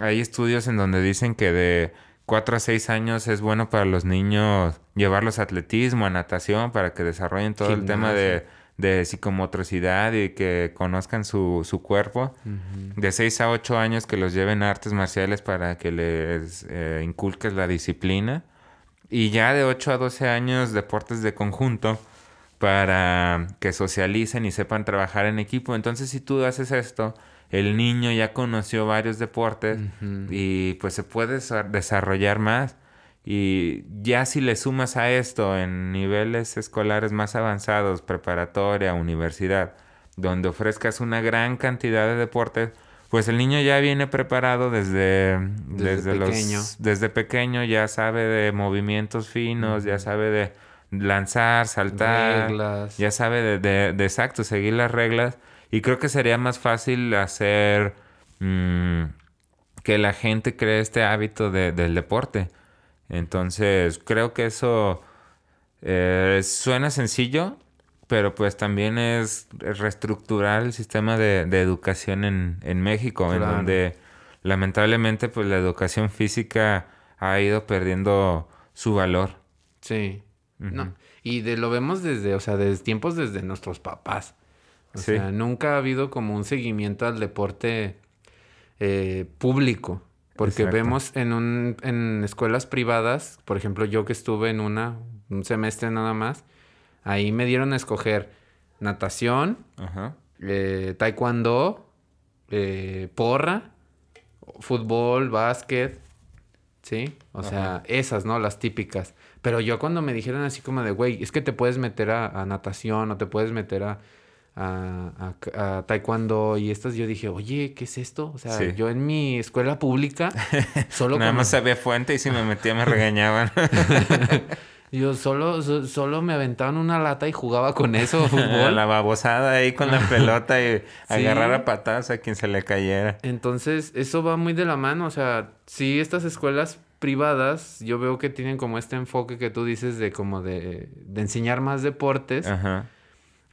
Hay estudios en donde dicen que de 4 a 6 años es bueno para los niños llevarlos a atletismo, a natación, para que desarrollen todo el tema de, de psicomotricidad y que conozcan su, su cuerpo. De 6 a 8 años que los lleven a artes marciales para que les eh, inculques la disciplina. Y ya de 8 a 12 años, deportes de conjunto para que socialicen y sepan trabajar en equipo. Entonces, si tú haces esto, el niño ya conoció varios deportes y pues se puede desa- desarrollar más. Y ya si le sumas a esto en niveles escolares más avanzados, preparatoria, universidad, donde ofrezcas una gran cantidad de deportes, pues el niño ya viene preparado desde, Desde desde, los- pequeño. desde pequeño, ya sabe de movimientos finos, ya sabe de lanzar, saltar, Reglas. ya sabe de, de- de exacto, seguir las reglas. Y creo que sería más fácil hacer mm, que la gente cree este hábito de- del deporte. Entonces, creo que eso eh, suena sencillo, pero pues también es reestructurar el sistema de, de educación en, en México, en donde lamentablemente pues la educación física ha ido perdiendo su valor. Sí. No. Y de, lo vemos desde, o sea, desde tiempos desde nuestros papás. O Sí. sea, nunca ha habido como un seguimiento al deporte. eh, público. Porque Exacto. vemos en, un, en escuelas privadas, por ejemplo, yo que estuve en una, un semestre nada más, ahí me dieron a escoger natación, Ajá. eh, taekwondo, eh, porra, fútbol, básquet, ¿sí? O sea, esas, ¿no? Las típicas. Pero yo cuando me dijeron así como de, güey, es que te puedes meter a, a natación o te puedes meter a, a, a- a taekwondo y estas, yo dije, oye, ¿qué es esto? O sea, Sí. yo en mi escuela pública solo Nada como- más sabía fuente y si me metía me regañaban. yo solo, so- solo me aventaban una lata y jugaba con eso, fútbol. la babosada ahí con la pelota y Sí. agarrar a patadas a quien se le cayera. Entonces, eso va muy de la mano. O sea, sí, estas escuelas privadas, yo veo que tienen como este enfoque que tú dices de como de, de enseñar más deportes. Ajá.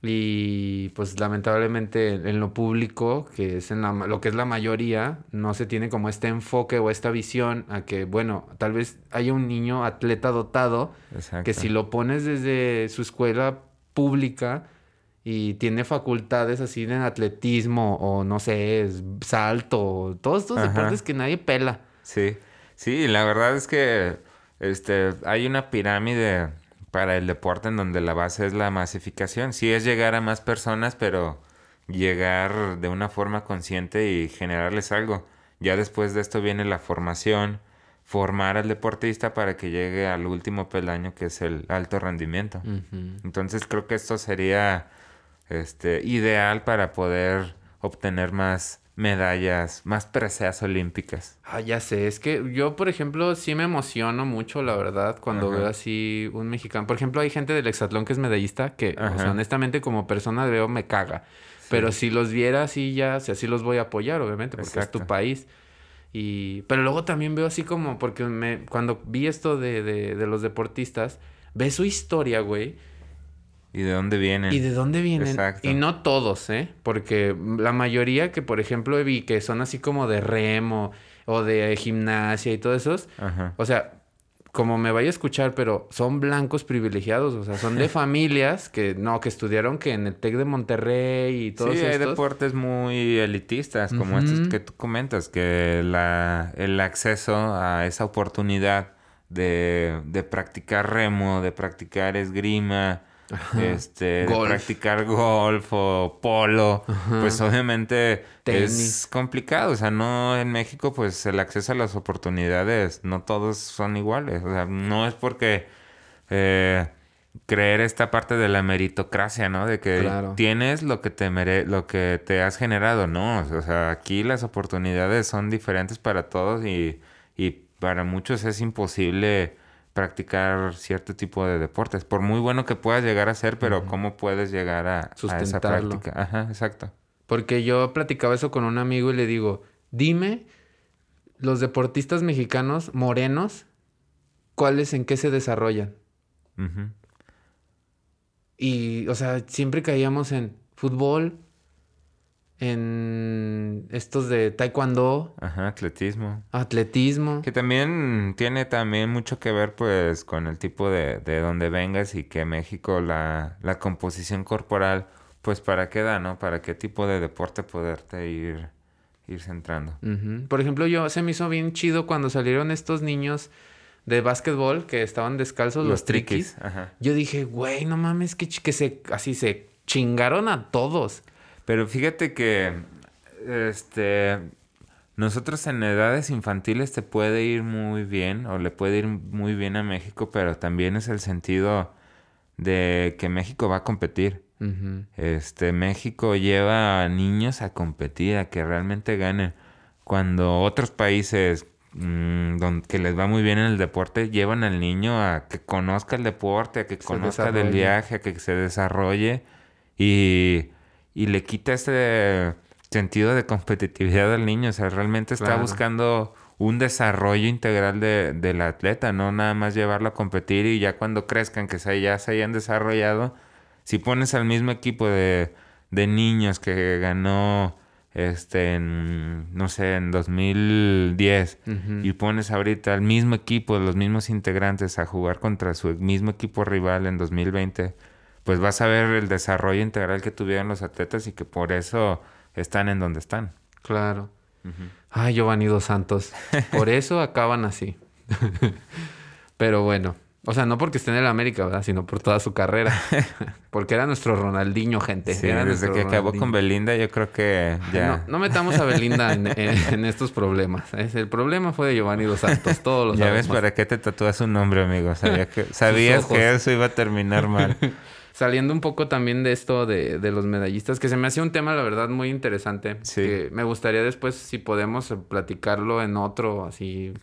Y pues lamentablemente en lo público, que es en la, lo que es la mayoría, no se tiene como este enfoque o esta visión a que, bueno, tal vez haya un niño atleta dotado Exacto. que si lo pones desde su escuela pública y tiene facultades así en atletismo o no sé, es salto, todos estos Ajá. deportes que nadie pela. Sí, sí, la verdad es que este, hay una pirámide para el deporte en donde la base es la masificación. Sí es llegar a más personas, pero llegar de una forma consciente y generarles algo. Ya después de esto viene la formación, formar al deportista para que llegue al último peldaño que es el alto rendimiento. Entonces creo que esto sería este ideal para poder obtener más medallas, más preseas olímpicas. Ah, ya sé, es que yo, por ejemplo, sí me emociono mucho, la verdad, cuando Ajá. veo así un mexicano. Por ejemplo, hay gente del hexatlón que es medallista que, o sea, Ajá. honestamente, como persona veo, me caga. Pero si los viera así ya, o sea, sí los voy a apoyar, obviamente, porque es tu país. Y, pero luego también veo así como, porque me, cuando vi esto de, de, de los deportistas, ves su historia, güey, ¿Y de dónde vienen? y de dónde vienen. Exacto. Y no todos, ¿eh? Porque la mayoría que, por ejemplo, vi que son así como de remo o de gimnasia y todos esos, Ajá. o sea, como me vaya a escuchar, pero son blancos privilegiados, o sea, son de familias que no, que estudiaron que en el TEC de Monterrey y todos sí, hay deportes muy elitistas, como estos que tú comentas, que la, el acceso a esa oportunidad de, de practicar remo, de practicar esgrima, este, de practicar golf o polo, pues obviamente Tenis. es complicado. O sea, no en México, pues el acceso a las oportunidades, no todos son iguales. O sea, no es porque eh, creer esta parte de la meritocracia, ¿no? De que Claro. tienes lo que te mere lo que te has generado, no. O sea, aquí las oportunidades son diferentes para todos y, y para muchos es imposible practicar cierto tipo de deportes. Por muy bueno que puedas llegar a ser, pero ¿cómo puedes llegar a, a esa práctica? Ajá, exacto. Porque yo platicaba eso con un amigo y le digo, dime, los deportistas mexicanos morenos, ¿cuáles en qué se desarrollan? Y, o sea, siempre caíamos en fútbol, en estos de taekwondo, Ajá, atletismo. atletismo. Que también tiene también mucho que ver pues con el tipo de, de donde vengas y que México la, la composición corporal pues para qué da, ¿no? Para qué tipo de deporte poderte ir, ir centrando. Por ejemplo, yo se me hizo bien chido cuando salieron estos niños de básquetbol que estaban descalzos, los, triquis. Ajá. Yo dije, güey, no mames, que, que se, así se chingaron a todos. Pero fíjate que este nosotros en edades infantiles te puede ir muy bien o le puede ir muy bien a México, pero también es el sentido de que México va a competir. Este, México lleva a niños a competir, a que realmente ganen. Cuando otros países mm, don- que les va muy bien en el deporte, llevan al niño a que conozca el deporte, a que Se conozca del viaje, a que se desarrolle y, y le quita ese sentido de competitividad al niño. O sea, realmente está Claro. buscando un desarrollo integral de, del atleta, no nada más llevarlo a competir y ya cuando crezcan, que se, ya se hayan desarrollado, si pones al mismo equipo de, de niños que ganó, este, en, no sé, en 2010, Ujú. y pones ahorita al mismo equipo, los mismos integrantes a jugar contra su mismo equipo rival en 2020, pues vas a ver el desarrollo integral que tuvieron los atletas y que por eso están en donde están. Claro. Ay, Giovanni Dos Santos. Por eso acaban así. Pero bueno. O sea, no porque esté en el América, ¿verdad? Sino por toda su carrera. Porque era nuestro Ronaldinho, gente. Sí, Era desde que acabó con Belinda, yo creo que ya. No, no metamos a Belinda en, en- en estos problemas. El problema fue de Giovanni Dos Santos. Todos lo ya ves para qué te tatúas un nombre, amigo. Sabía que, sabías que eso iba a terminar mal. Saliendo un poco también de esto de, de los medallistas, que se me hacía un tema, la verdad, muy interesante. Sí. Que me gustaría después, si podemos, eh, platicarlo en otro, así,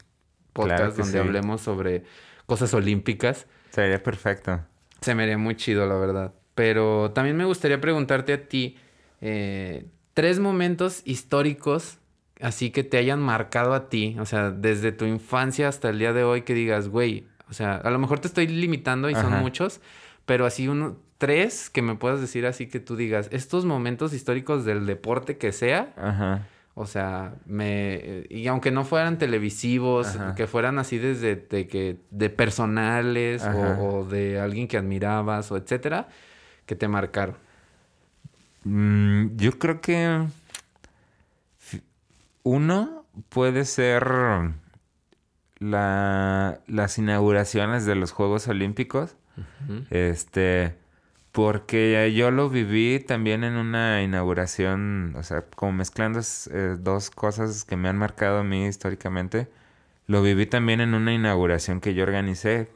podcast Claro donde sí. hablemos sobre cosas olímpicas. Sería perfecto. Se me haría muy chido, la verdad. Pero también me gustaría preguntarte a ti eh, tres momentos históricos así que te hayan marcado a ti, o sea, desde tu infancia hasta el día de hoy que digas, güey, o sea, a lo mejor te estoy limitando y son muchos, pero así uno, tres que me puedas decir así que tú digas, estos momentos históricos del deporte que sea, Ajá. o sea, me y aunque no fueran televisivos, Ajá. que fueran así desde de que de personales o, o de alguien que admirabas o etcétera, que te marcaron. Mm, yo creo que uno puede ser la, las inauguraciones de los Juegos Olímpicos. Este, porque yo lo viví también en una inauguración, o sea, como mezclando eh, dos cosas que me han marcado a mí históricamente. Lo viví también en una inauguración que yo organicé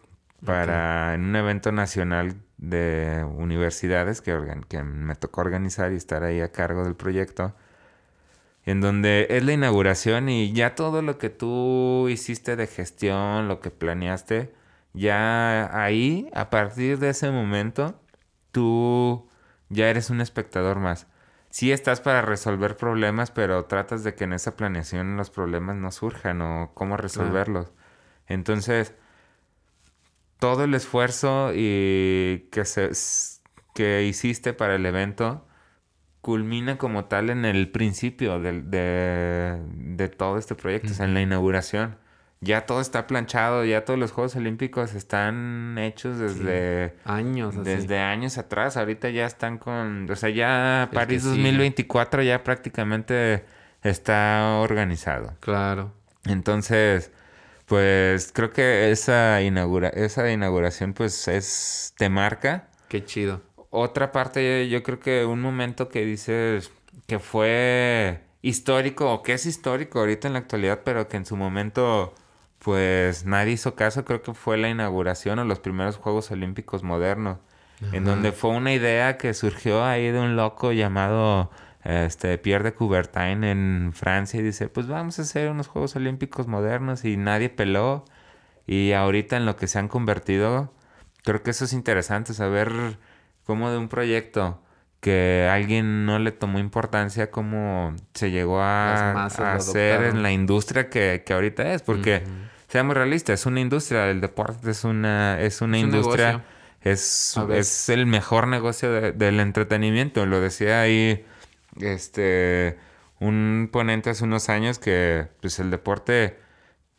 para en un evento nacional de universidades que, organ- que me tocó organizar y estar ahí a cargo del proyecto. En donde es la inauguración y ya todo lo que tú hiciste de gestión, lo que planeaste, ya ahí, a partir de ese momento, tú ya eres un espectador más. Sí estás para resolver problemas, pero tratas de que en esa planeación los problemas no surjan o cómo resolverlos. Entonces, todo el esfuerzo y que, se, que hiciste para el evento culmina como tal en el principio de, de todo este proyecto, o sea, en la inauguración. Ya todo está planchado, ya todos los Juegos Olímpicos están hechos desde, Años así. desde años atrás. Ahorita ya están con, o sea, ya París sigue. 2024 ya prácticamente está organizado. Claro. Entonces, pues creo que esa, inaugura esa inauguración pues es, te marca. Qué chido. Otra parte, yo creo que un momento que dices que fue histórico o que es histórico ahorita en la actualidad, pero que en su momento pues nadie hizo caso, creo que fue la inauguración o los primeros Juegos Olímpicos modernos, en donde fue una idea que surgió ahí de un loco llamado este Pierre de Coubertin en Francia y dice, pues vamos a hacer unos Juegos Olímpicos modernos y nadie peló. Y ahorita en lo que se han convertido, creo que eso es interesante saber cómo de un proyecto que alguien no le tomó importancia, cómo se llegó a, a hacer en la industria que, que ahorita es, porque seamos realistas, es una industria, el deporte es una, es una Es industria, es, es el mejor negocio de- del entretenimiento, lo decía ahí este un ponente hace unos años que pues el deporte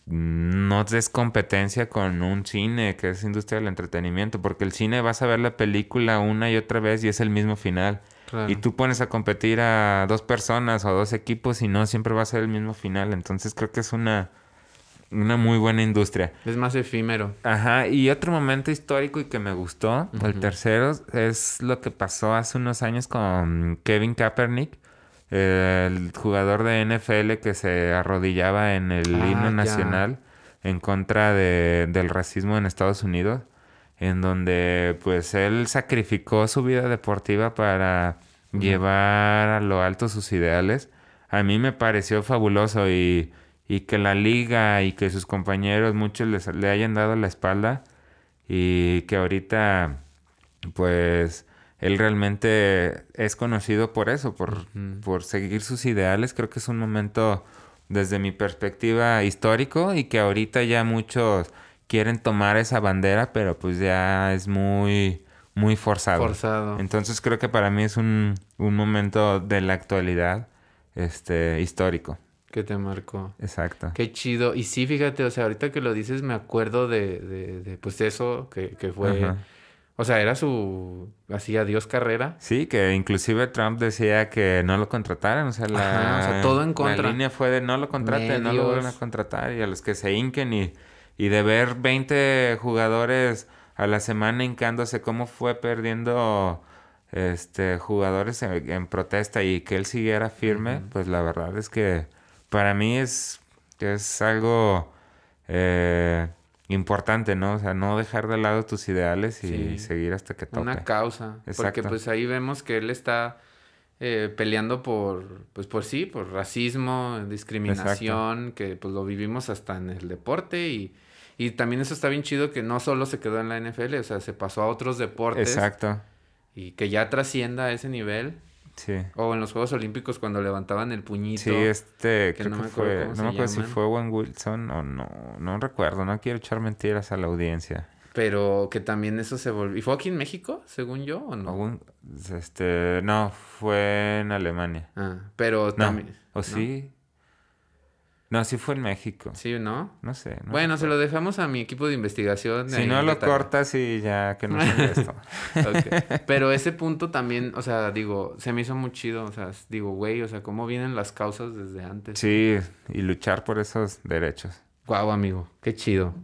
no es competencia con un cine, que es industria del entretenimiento, porque el cine vas a ver la película una y otra vez y es el mismo final. Claro. Y tú pones a competir a dos personas o dos equipos y no siempre va a ser el mismo final. Entonces creo que es una, una muy buena industria. Es más efímero. Ajá, y otro momento histórico y que me gustó, el tercero, es lo que pasó hace unos años con Kevin Kaepernick, el jugador de NFL que se arrodillaba en el Ah, himno ya. nacional en contra de- del racismo en Estados Unidos, en donde pues él sacrificó su vida deportiva para llevar a lo alto sus ideales. A mí me pareció fabuloso y, y que la liga y que sus compañeros muchos les, le hayan dado la espalda y que ahorita pues él realmente es conocido por eso, por, por seguir sus ideales. Creo que es un momento desde mi perspectiva histórico y que ahorita ya muchos quieren tomar esa bandera, pero pues ya es muy, muy forzado. Forzado. Entonces creo que para mí es un, un momento de la actualidad este, histórico. Que te marcó. Exacto. Qué chido. Y sí, fíjate, o sea, ahorita que lo dices me acuerdo de, de, de, pues eso, que, que fue. O sea, era su así adiós carrera. Sí, que inclusive Trump decía que no lo contrataran, o sea, la, Ajá, o sea, todo en contra. la línea fue de no lo contraten, no lo vuelvan a contratar y a los que se hinquen y, y de ver 20 jugadores a la semana hincándose cómo fue perdiendo este jugadores en, en protesta y que él siguiera firme, pues la verdad es que para mí es, es algo eh, importante, ¿no? O sea, no dejar de lado tus ideales y Sí. seguir hasta que toque. Una causa. Porque Exacto. pues ahí vemos que él está eh, peleando por, pues por sí, por racismo, discriminación, que pues lo vivimos hasta en el deporte y, y también eso está bien chido que no solo se quedó en la NFL, o sea, se pasó a otros deportes Exacto. y que ya trascienda a ese nivel. Sí. O en los Juegos Olímpicos cuando levantaban el puñito. Sí, este, que creo no que me fue, no me acuerdo si fue Owen Wilson o no, no recuerdo, no quiero echar mentiras a la audiencia. Pero que también eso se volvió. ¿Y fue aquí en México, según yo, o no? Owen- este, no, fue en Alemania. Ah, pero No, también. ¿o sí? No, sí fue en México. Sí, ¿no? No sé. no Bueno, se lo dejamos a mi equipo de investigación. Si no lo cortas y ya que no sé esto. Pero ese punto también, o sea, digo, se me hizo muy chido. O sea, digo, güey, o sea, cómo vienen las causas desde antes. Sí, y luchar por esos derechos. Guau, amigo, qué chido.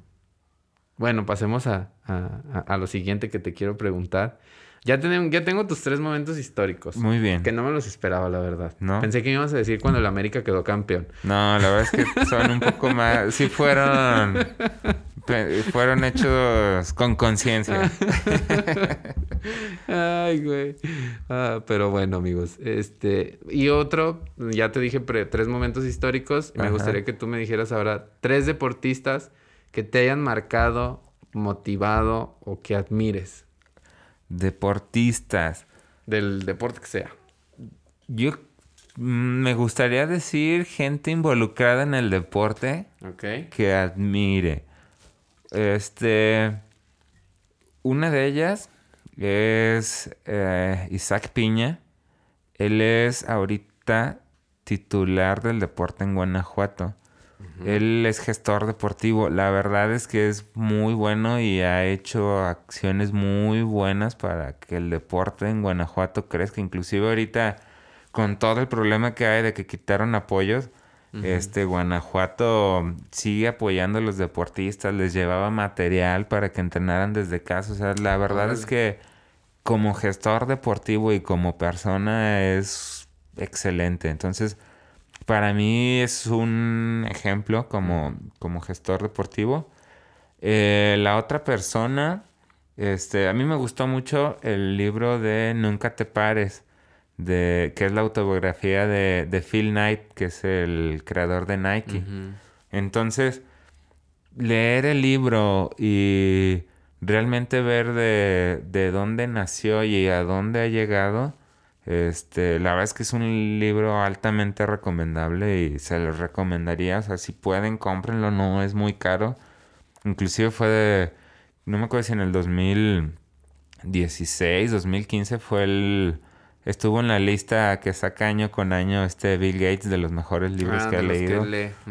Bueno, pasemos a- a lo siguiente que te quiero preguntar. Ya, tenemos, ya tengo tus tres momentos históricos. Muy bien. Que no me los esperaba, la verdad. ¿No? Pensé que me ibas a decir cuando el América quedó campeón. No, la verdad es que son un poco más. Sí fueron. Fueron hechos con conciencia. Ay, güey. Ah, pero bueno, amigos. Este. Y otro, ya te dije pre- tres momentos históricos. Me Ajá. gustaría que tú me dijeras ahora tres deportistas que te hayan marcado, motivado o que admires. Deportistas. Del deporte que sea. Yo mm, me gustaría decir gente involucrada en el deporte que admire. Este. Una de ellas es eh, Isaac Piña. Él es ahorita titular del deporte en Guanajuato. Él es gestor deportivo. La verdad es que es muy bueno y ha hecho acciones muy buenas para que el deporte en Guanajuato crezca. Inclusive ahorita con todo el problema que hay de que quitaron apoyos, este Guanajuato sigue apoyando a los deportistas, les llevaba material para que entrenaran desde casa. O sea, la verdad es que como gestor deportivo y como persona es excelente. Entonces, para mí es un ejemplo como, como gestor deportivo. Eh, la otra persona, este, a mí me gustó mucho el libro de Nunca te pares, de, que es la autobiografía de, de Phil Knight, que es el creador de Nike. Entonces, leer el libro y realmente ver de, de dónde nació y a dónde ha llegado, este, la verdad es que es un libro altamente recomendable y se los recomendaría. O sea, si pueden, cómprenlo, no es muy caro. Inclusive fue de, no me acuerdo si en el 2016, 2015 fue el... Estuvo en la lista que saca año con año este Bill Gates de los mejores libros Ah, que ha que leído.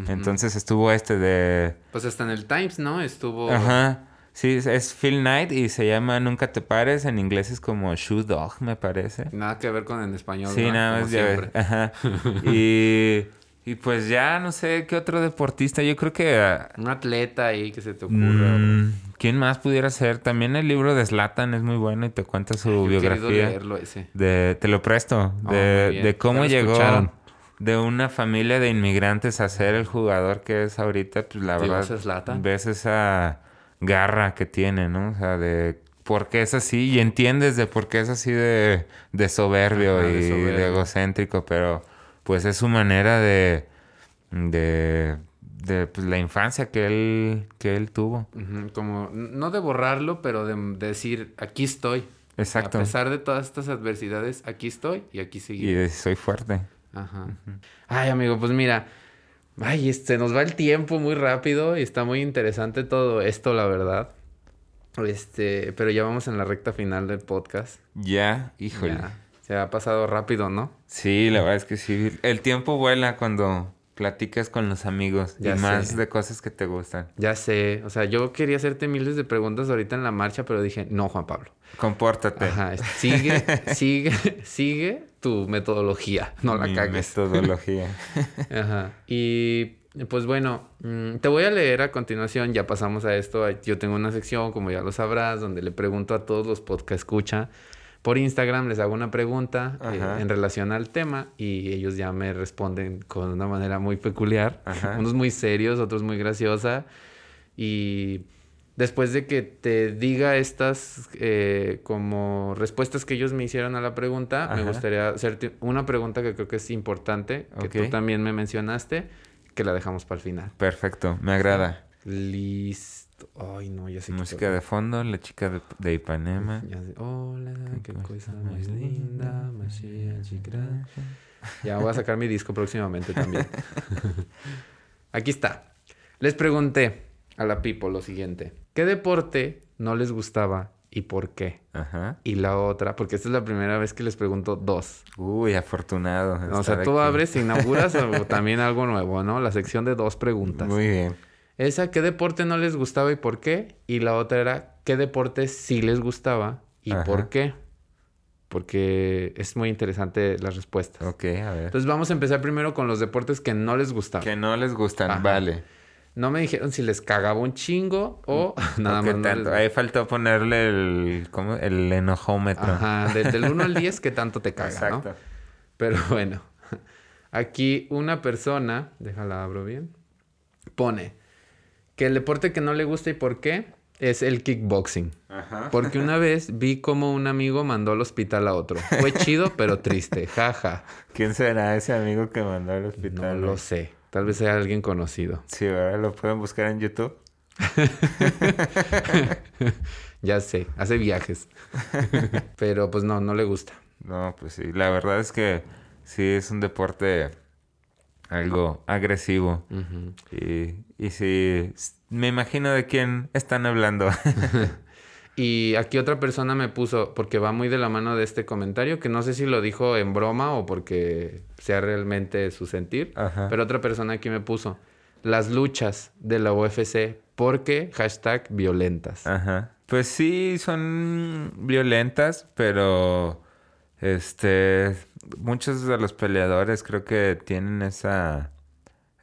Entonces estuvo este de... Pues hasta en el Times, ¿no? Estuvo. Ajá. Sí, es- Phil Knight y se llama Nunca te pares. En inglés es como Shoe Dog, me parece. Nada que ver con en español. Sí, ¿no? nada más ya. Ajá. Y, y pues ya no sé qué otro deportista. Yo creo que... ah, Un atleta ahí que se te ocurra. mm, ¿Quién más pudiera ser? También el libro de Slatan es muy bueno y te cuenta su Yo biografía. leerlo ese. De, te lo presto. Oh, De, cómo llegó escucharon. de una familia de inmigrantes a ser el jugador que es ahorita. Pues la verdad, ves esa garra que tiene, ¿no? O sea, de por qué es así y entiendes de por qué es así de, de soberbio Ajá, y de egocéntrico, pero pues es su manera de, de, de pues, la infancia que él, que él tuvo. Como, no de borrarlo, pero de, de decir, aquí estoy. Exacto. A pesar de todas estas adversidades, aquí estoy y aquí Y seguiré. de soy fuerte. Ajá. Ay, amigo, pues mira. Ay, este, nos va el tiempo muy rápido y está muy interesante todo esto, la verdad. Este, pero ya vamos en la recta final del podcast. Ya, híjole. Ya, se ha pasado rápido, ¿no? Sí, la verdad es que sí. El tiempo vuela cuando, platicas con los amigos Ya y más sé. de cosas que te gustan. Ya sé, o sea, yo quería hacerte miles de preguntas ahorita en la marcha, pero dije, no, Juan Pablo. Compórtate. Ajá, sigue, sigue, sigue tu metodología, no la Mi cagues. metodología. Ajá. Y pues bueno, mm, te voy a leer a continuación, ya pasamos a esto. Yo tengo una sección, como ya lo sabrás, donde le pregunto a todos los podcast escucha. Por Instagram les hago una pregunta eh, en relación al tema y ellos ya me responden con una manera muy peculiar. Ajá. Unos muy serios, otros muy graciosa. Y después de que te diga estas eh, como respuestas que ellos me hicieron a la pregunta, me gustaría hacerte una pregunta que creo que es importante, que tú también me mencionaste, que la dejamos para el final. Perfecto, me agrada. Listo. Ay, no, ya sé Música de fondo, la chica de, de Ipanema. Ya sé. Hola, qué cosa cosa más linda, chica. Ya voy a sacar mi disco próximamente también. Aquí está. Les pregunté a la Pipo lo siguiente. ¿Qué deporte no les gustaba y por qué? Ajá. Y la otra, porque esta es la primera vez que les pregunto dos. Uy, afortunado. O sea, tú aquí. abres, inauguras o también algo nuevo, ¿no? La sección de dos preguntas. Muy bien. Esa, ¿qué deporte no les gustaba y por qué? Y la otra era, ¿qué deporte sí les gustaba y Ajá. por qué? Porque es muy interesante las respuestas. Ok, a ver. Entonces vamos a empezar primero con los deportes que no les gustaban. Que no les gustan, Ajá. vale. No me dijeron si les cagaba un chingo o nada ¿O qué más. no tanto? les- Ahí faltó ponerle el, ¿cómo? el enojómetro. Ajá, desde el 1 al 10, ¿qué tanto te caga, Exacto. no? Pero bueno, aquí una persona, déjala abro bien, pone que el deporte que no le gusta y por qué es el kickboxing. Ajá. Porque una vez vi como un amigo mandó al hospital a otro. Fue chido, pero triste. Jaja. ¿Quién será ese amigo que mandó al No hospital? lo sé. Tal vez sea alguien conocido. Sí, ¿verdad? Lo pueden buscar en YouTube. Ya sé, hace viajes. pero pues no, no le gusta. No, pues sí. La verdad es que sí es un deporte algo agresivo. Y, y sí, me imagino de quién están hablando. Y aquí otra persona me puso, porque va muy de la mano de este comentario, que no sé si lo dijo en broma o porque sea realmente su sentir, Ajá. pero otra persona aquí me puso, las luchas de la UFC, porque hashtag violentas. Ajá. Pues sí, son violentas, pero este muchos de los peleadores creo que tienen esa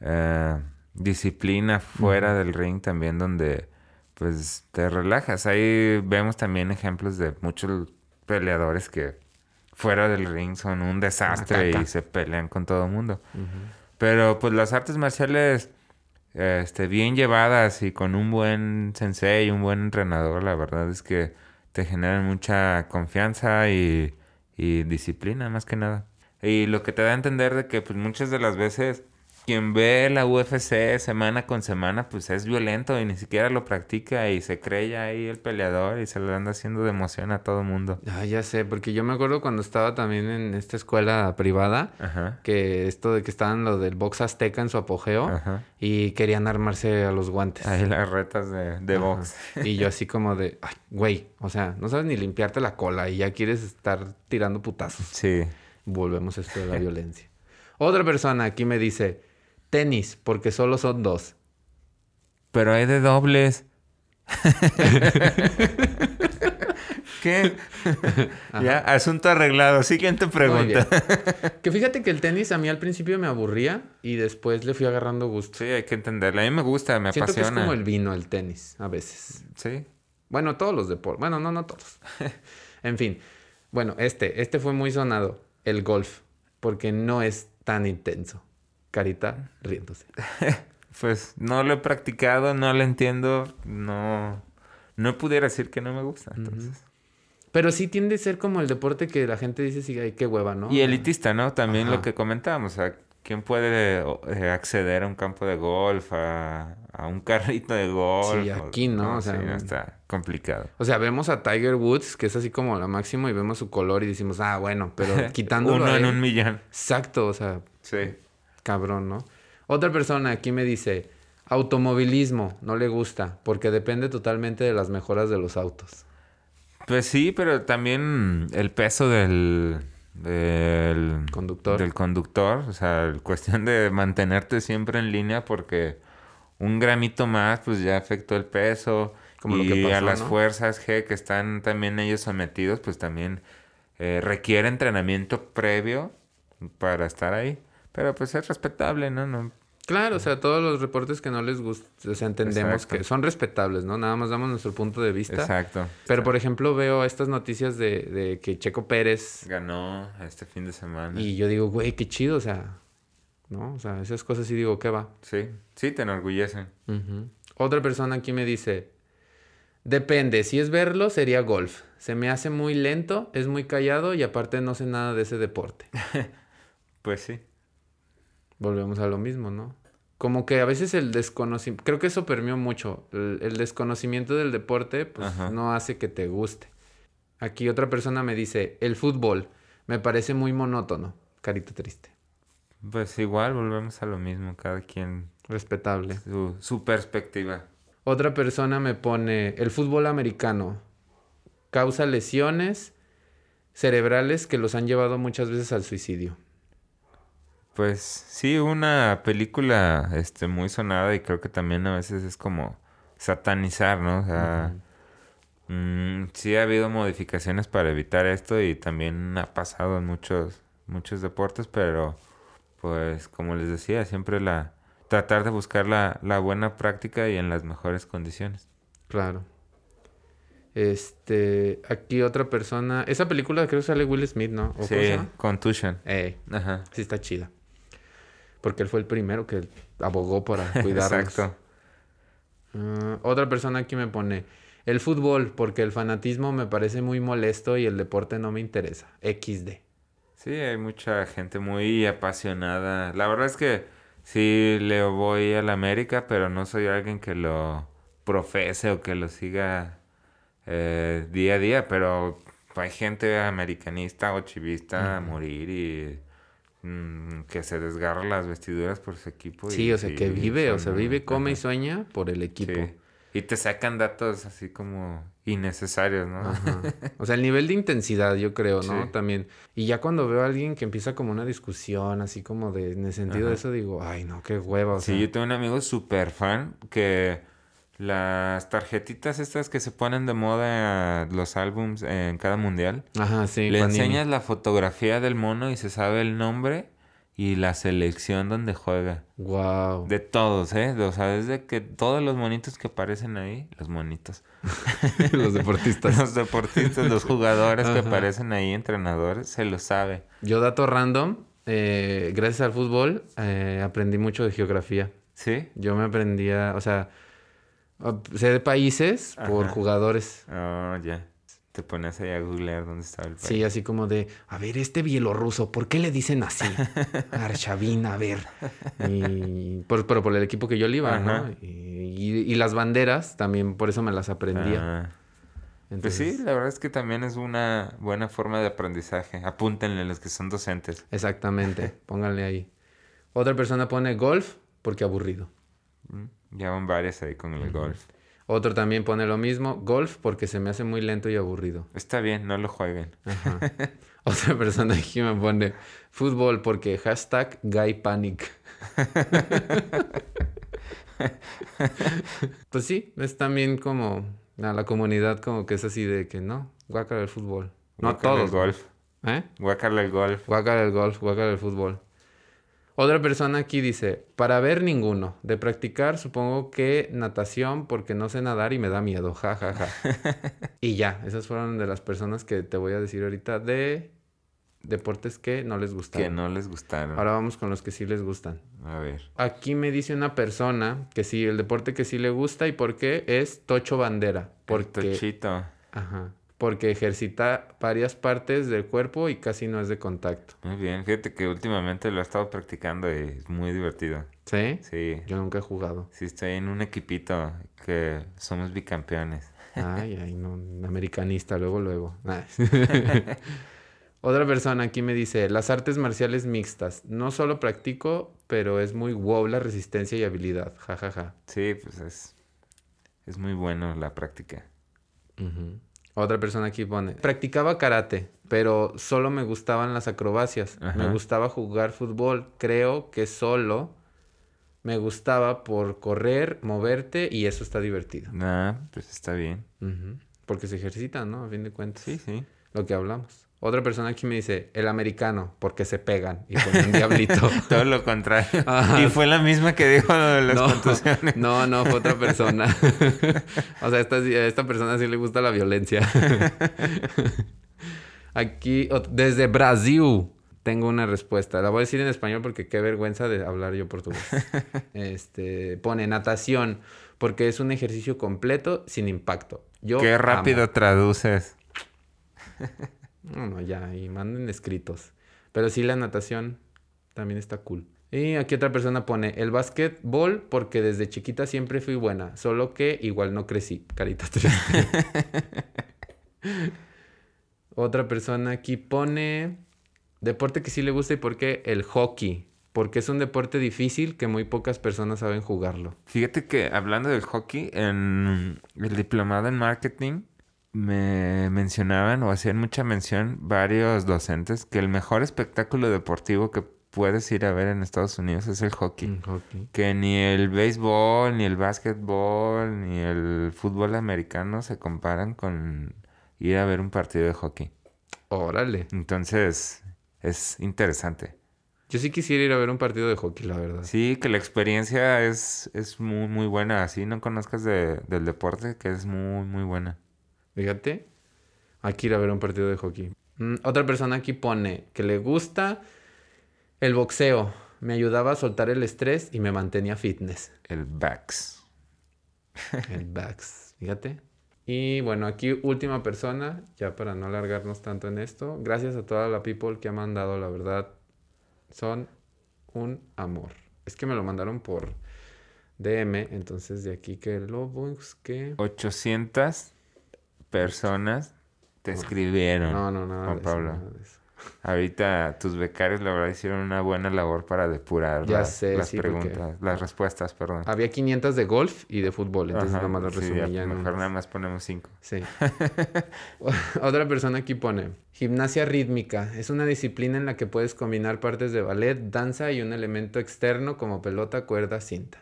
eh, disciplina fuera del ring también donde pues te relajas. Ahí vemos también ejemplos de muchos peleadores que fuera del ring son un desastre y se pelean con todo el mundo. Pero pues las artes marciales este, bien llevadas y con un buen sensei y un buen entrenador, la verdad es que te generan mucha confianza y, y disciplina más que nada. Y lo que te da a entender de que pues muchas de las veces quien ve la UFC semana con semana pues es violento y ni siquiera lo practica y se cree ya ahí el peleador y se le anda haciendo de emoción a todo mundo. Ah, ya sé, porque yo me acuerdo cuando estaba también en esta escuela privada, Ajá. que esto de que estaban lo del box azteca en su apogeo Ajá. y querían armarse a los guantes. Ahí las retas de, de box. Y yo así como de, ay, güey, o sea, no sabes ni limpiarte la cola y ya quieres estar tirando putazos. Sí. Volvemos a esto de la violencia. Otra persona aquí me dice, tenis, porque solo son dos. Pero hay de dobles. ¿Qué? ya, asunto arreglado. Siguiente pregunta. Que fíjate que el tenis a mí al principio me aburría y después le fui agarrando gusto. Sí, hay que entenderla. A mí me gusta, me Siento que es apasiona. como el vino, el tenis, a veces. Sí. Bueno, todos los deportes. Bueno, no, no todos. en fin. Bueno, este, este fue muy sonado, el golf, porque no es tan intenso. Carita riéndose. Pues no lo he practicado, no lo entiendo, no... No pudiera decir que no me gusta, entonces. Pero sí tiende a ser como el deporte que la gente dice, sí, ay, qué hueva, ¿no? Y elitista, ¿no? También Ajá. lo que comentábamos. O sea, ¿quién puede eh, acceder a un campo de golf, a, a un carrito de golf? Sí, aquí, ¿no? O sea, sí, no, mm. está complicado. O sea, vemos a Tiger Woods, que es así como la máximo, y vemos su color y decimos, ah, bueno, pero quitándolo Uno en él- un millón. Exacto, o sea, Sí. Cabrón, ¿no? Otra persona aquí me dice, automovilismo, no le gusta, porque depende totalmente de las mejoras de los autos. Pues sí, pero también el peso del, del Conductor. Del conductor. O sea, cuestión de mantenerte siempre en línea porque un gramito más, pues ya afectó el peso. Como lo y que pasó, a las ¿no? fuerzas G que están también ellos sometidos, pues también eh, requiere entrenamiento previo para estar ahí. Pero pues es respetable, ¿no? no Claro, o sea, todos los reportes que no les gustan, o sea, entendemos Exacto. que son respetables, ¿no? Nada más damos nuestro punto de vista. Exacto. Pero, por ejemplo, veo estas noticias de, de que Checo Pérez Ganó este fin de semana. y yo digo, güey, qué chido, o sea, ¿no? O sea, esas cosas sí digo, ¿qué va? Sí, sí, te enorgullecen. Otra persona aquí me dice, depende, si es verlo sería golf. Se me hace muy lento, es muy callado y aparte no sé nada de ese deporte. Pues sí. Volvemos a lo mismo, ¿no? Como que a veces el desconocimiento, creo que eso permeó mucho, el, el desconocimiento del deporte pues Ajá. no hace que te guste. Aquí otra persona me dice, el fútbol me parece muy monótono, carita triste, Pues igual volvemos a lo mismo, cada quien respetable. su, su perspectiva. Otra persona me pone, el fútbol americano causa lesiones cerebrales que los han llevado muchas veces al suicidio. Pues sí, una película este, muy sonada y creo que también a veces es como satanizar, ¿no? O sea, mm, sí ha habido modificaciones para evitar esto y también ha pasado en muchos, muchos deportes, pero pues como les decía, siempre la tratar de buscar la, la buena práctica y en las mejores condiciones. Claro. Este, aquí otra persona, esa película creo que sale Will Smith, ¿no? ¿O cómo se Sí, contusion. Ey, Ajá. sí está chida. Porque él fue el primero que abogó para cuidarnos. Exacto. Ah, otra persona aquí me pone el fútbol porque el fanatismo me parece muy molesto y el deporte no me interesa. XD. Sí, hay mucha gente muy apasionada. La verdad es que sí le voy a la América, pero no soy alguien que lo profese o que lo siga eh, día a día. Pero hay gente americanista o chivista a morir y mm, que se desgarra las vestiduras por su equipo. Sí, o sea, que vive, o sea, vive, come y sueña por el equipo. sí. Y te sacan datos así como innecesarios, ¿no? Ajá. O sea, el nivel de intensidad, yo creo, ¿no? Sí. También. Y ya cuando veo a alguien que empieza como una discusión, así como de, en el sentido de eso, digo, ay, no, qué hueva, o Sí, sea. yo tengo un amigo súper fan que las tarjetitas estas que se ponen de moda a los álbums en cada mundial, Ajá, sí. le Panini. enseñas la fotografía del mono y se sabe el nombre y la selección donde juega. Wow. De todos, ¿eh? O sea, desde que todos los monitos que aparecen ahí, los monitos, Los deportistas. los deportistas, los jugadores que aparecen ahí, entrenadores, se lo sabe. Yo, dato random, eh, gracias al fútbol, eh, aprendí mucho de geografía. ¿Sí? Yo me aprendía, o sea, sé de países por jugadores. Oh, ya. Te pones ahí a googlear dónde está el país. Sí, así como de, a ver, este bielorruso, ¿por qué le dicen así? Arshavin, a ver. Y, por, pero por el equipo que yo le iba, ¿no? Y, y- y las banderas también, por eso me las aprendía. Ah. Pues Entonces, sí, la verdad es que también es una buena forma de aprendizaje. Apúntenle los que son docentes. Exactamente, pónganle ahí. Otra persona pone golf porque aburrido. Mm, Ya van varias ahí con el golf. Otro también pone lo mismo, golf porque se me hace muy lento y aburrido. Está bien, no lo jueguen. Ajá. Otra persona aquí me pone fútbol porque hashtag guy panic. pues sí, es también como a la comunidad como que es así de que no, guácala el fútbol. No Guácala todos. el golf. ¿Eh? Guácala el golf. Guácala el golf, guácala el fútbol. Otra persona aquí dice, para ver ninguno. De practicar supongo que natación porque no sé nadar y me da miedo. Ja, ja, ja. y ya, esas fueron de las personas que te voy a decir ahorita de deportes que no les Que gustaron. no les gustaron. Ahora vamos con los que sí les gustan. A ver. Aquí me dice una persona que sí, el deporte que sí le gusta y por qué es Tocho Bandera. Porque... Porque, Tochito. ajá, porque ejercita varias partes del cuerpo y casi no es de contacto. Muy bien. Fíjate que últimamente lo he estado practicando y es muy divertido. ¿Sí? Sí. Yo nunca he jugado. Sí, estoy en un equipito que somos bicampeones. Ay, ay, no, americanista, luego, luego. Otra persona aquí me dice, las artes marciales mixtas. No solo practico, pero es muy wow la resistencia y habilidad. Ja, ja, ja. Sí, pues es, es muy bueno la práctica. Ujú. Otra persona aquí pone, practicaba karate. pero solo me gustaban las acrobacias. Me gustaba jugar fútbol. Creo que solo me gustaba por correr, moverte y eso está divertido. Ah, pues está bien. Porque se ejercitan, ¿no? A fin de cuentas. Sí, sí. Lo que hablamos. Otra persona aquí me dice, el americano, porque se pegan y pone un diablito. Todo lo contrario. Ajá. Y fue la misma que dijo lo de las no, contusiones. no, no, fue otra persona. o sea, esta, esta persona sí le gusta la violencia. Aquí, desde Brasil, tengo una respuesta. La voy a decir en español porque qué vergüenza de hablar yo portugués. Este, pone natación, porque es un ejercicio completo sin impacto. Yo Qué amo. rápido traduces. No, no, ya, y manden escritos. Pero sí, la natación también está cool. Y aquí otra persona pone el básquetbol porque desde chiquita siempre fui buena, solo que igual no crecí. Carita otra persona aquí pone deporte que sí le gusta y por qué el hockey. Porque es un deporte difícil que muy pocas personas saben jugarlo. Fíjate que hablando del hockey, en el diplomado en marketing me mencionaban o hacían mucha mención varios docentes que el mejor espectáculo deportivo que puedes ir a ver en Estados Unidos es el hockey. Hockey. Que ni el béisbol, ni el básquetbol, ni el fútbol americano se comparan con ir a ver un partido de hockey. Órale. Entonces, es interesante. Yo sí quisiera ir a ver un partido de hockey, la verdad. Sí, que la experiencia es, es muy, muy buena. Así no conozcas de- del deporte, que es muy, muy buena. Fíjate. Hay que ir a ver un partido de hockey. Mm, otra persona aquí pone que le gusta el boxeo. Me ayudaba a soltar el estrés y me mantenía fitness. El backs. El backs. Fíjate. Y bueno, aquí última persona, ya para no alargarnos tanto en esto. Gracias a toda la people que ha mandado, la verdad. Son un amor. Es que me lo mandaron por DM, entonces de aquí que lo busque. 800 personas te escribieron. No, no, nada Juan eso, Pablo. nada de eso. Ahorita tus becarios, la verdad, hicieron una buena labor para depurar Ya las, sé, las sí, preguntas, las respuestas, perdón. Había 500 de golf y de fútbol, entonces Ajá, nada más lo sí, resumí ya, ya mejor nada más ponemos cinco. Sí. Otra persona aquí pone, gimnasia rítmica. Es una disciplina en la que puedes combinar partes de ballet, danza y un elemento externo como pelota, cuerda, cinta.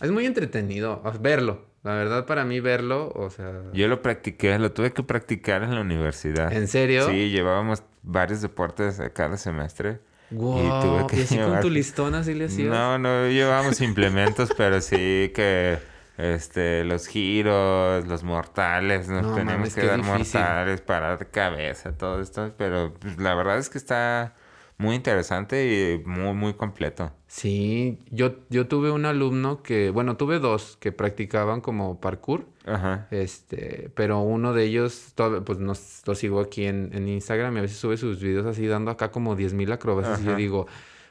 Es muy entretenido verlo. La verdad para mí verlo, o sea... Yo lo practiqué, lo tuve que practicar en la universidad. ¿En serio? Sí, llevábamos varios deportes cada semestre. Guau, tuve que ¿Y así con tu listón así le hacías? No, no llevábamos implementos, pero sí que este los giros, los mortales, nos No, teníamos mames, que dar difícil. mortales, parar de cabeza, todo esto, pero pues, la verdad es que está muy interesante y muy muy completo. Sí, yo, yo tuve un alumno que, bueno, tuve dos que practicaban como parkour. Ajá. Este, pero uno de ellos, todavía, pues nos, lo sigo aquí en, en Instagram y a veces sube sus videos así dando acá como 10.000 acrobacias y yo Ajá. digo,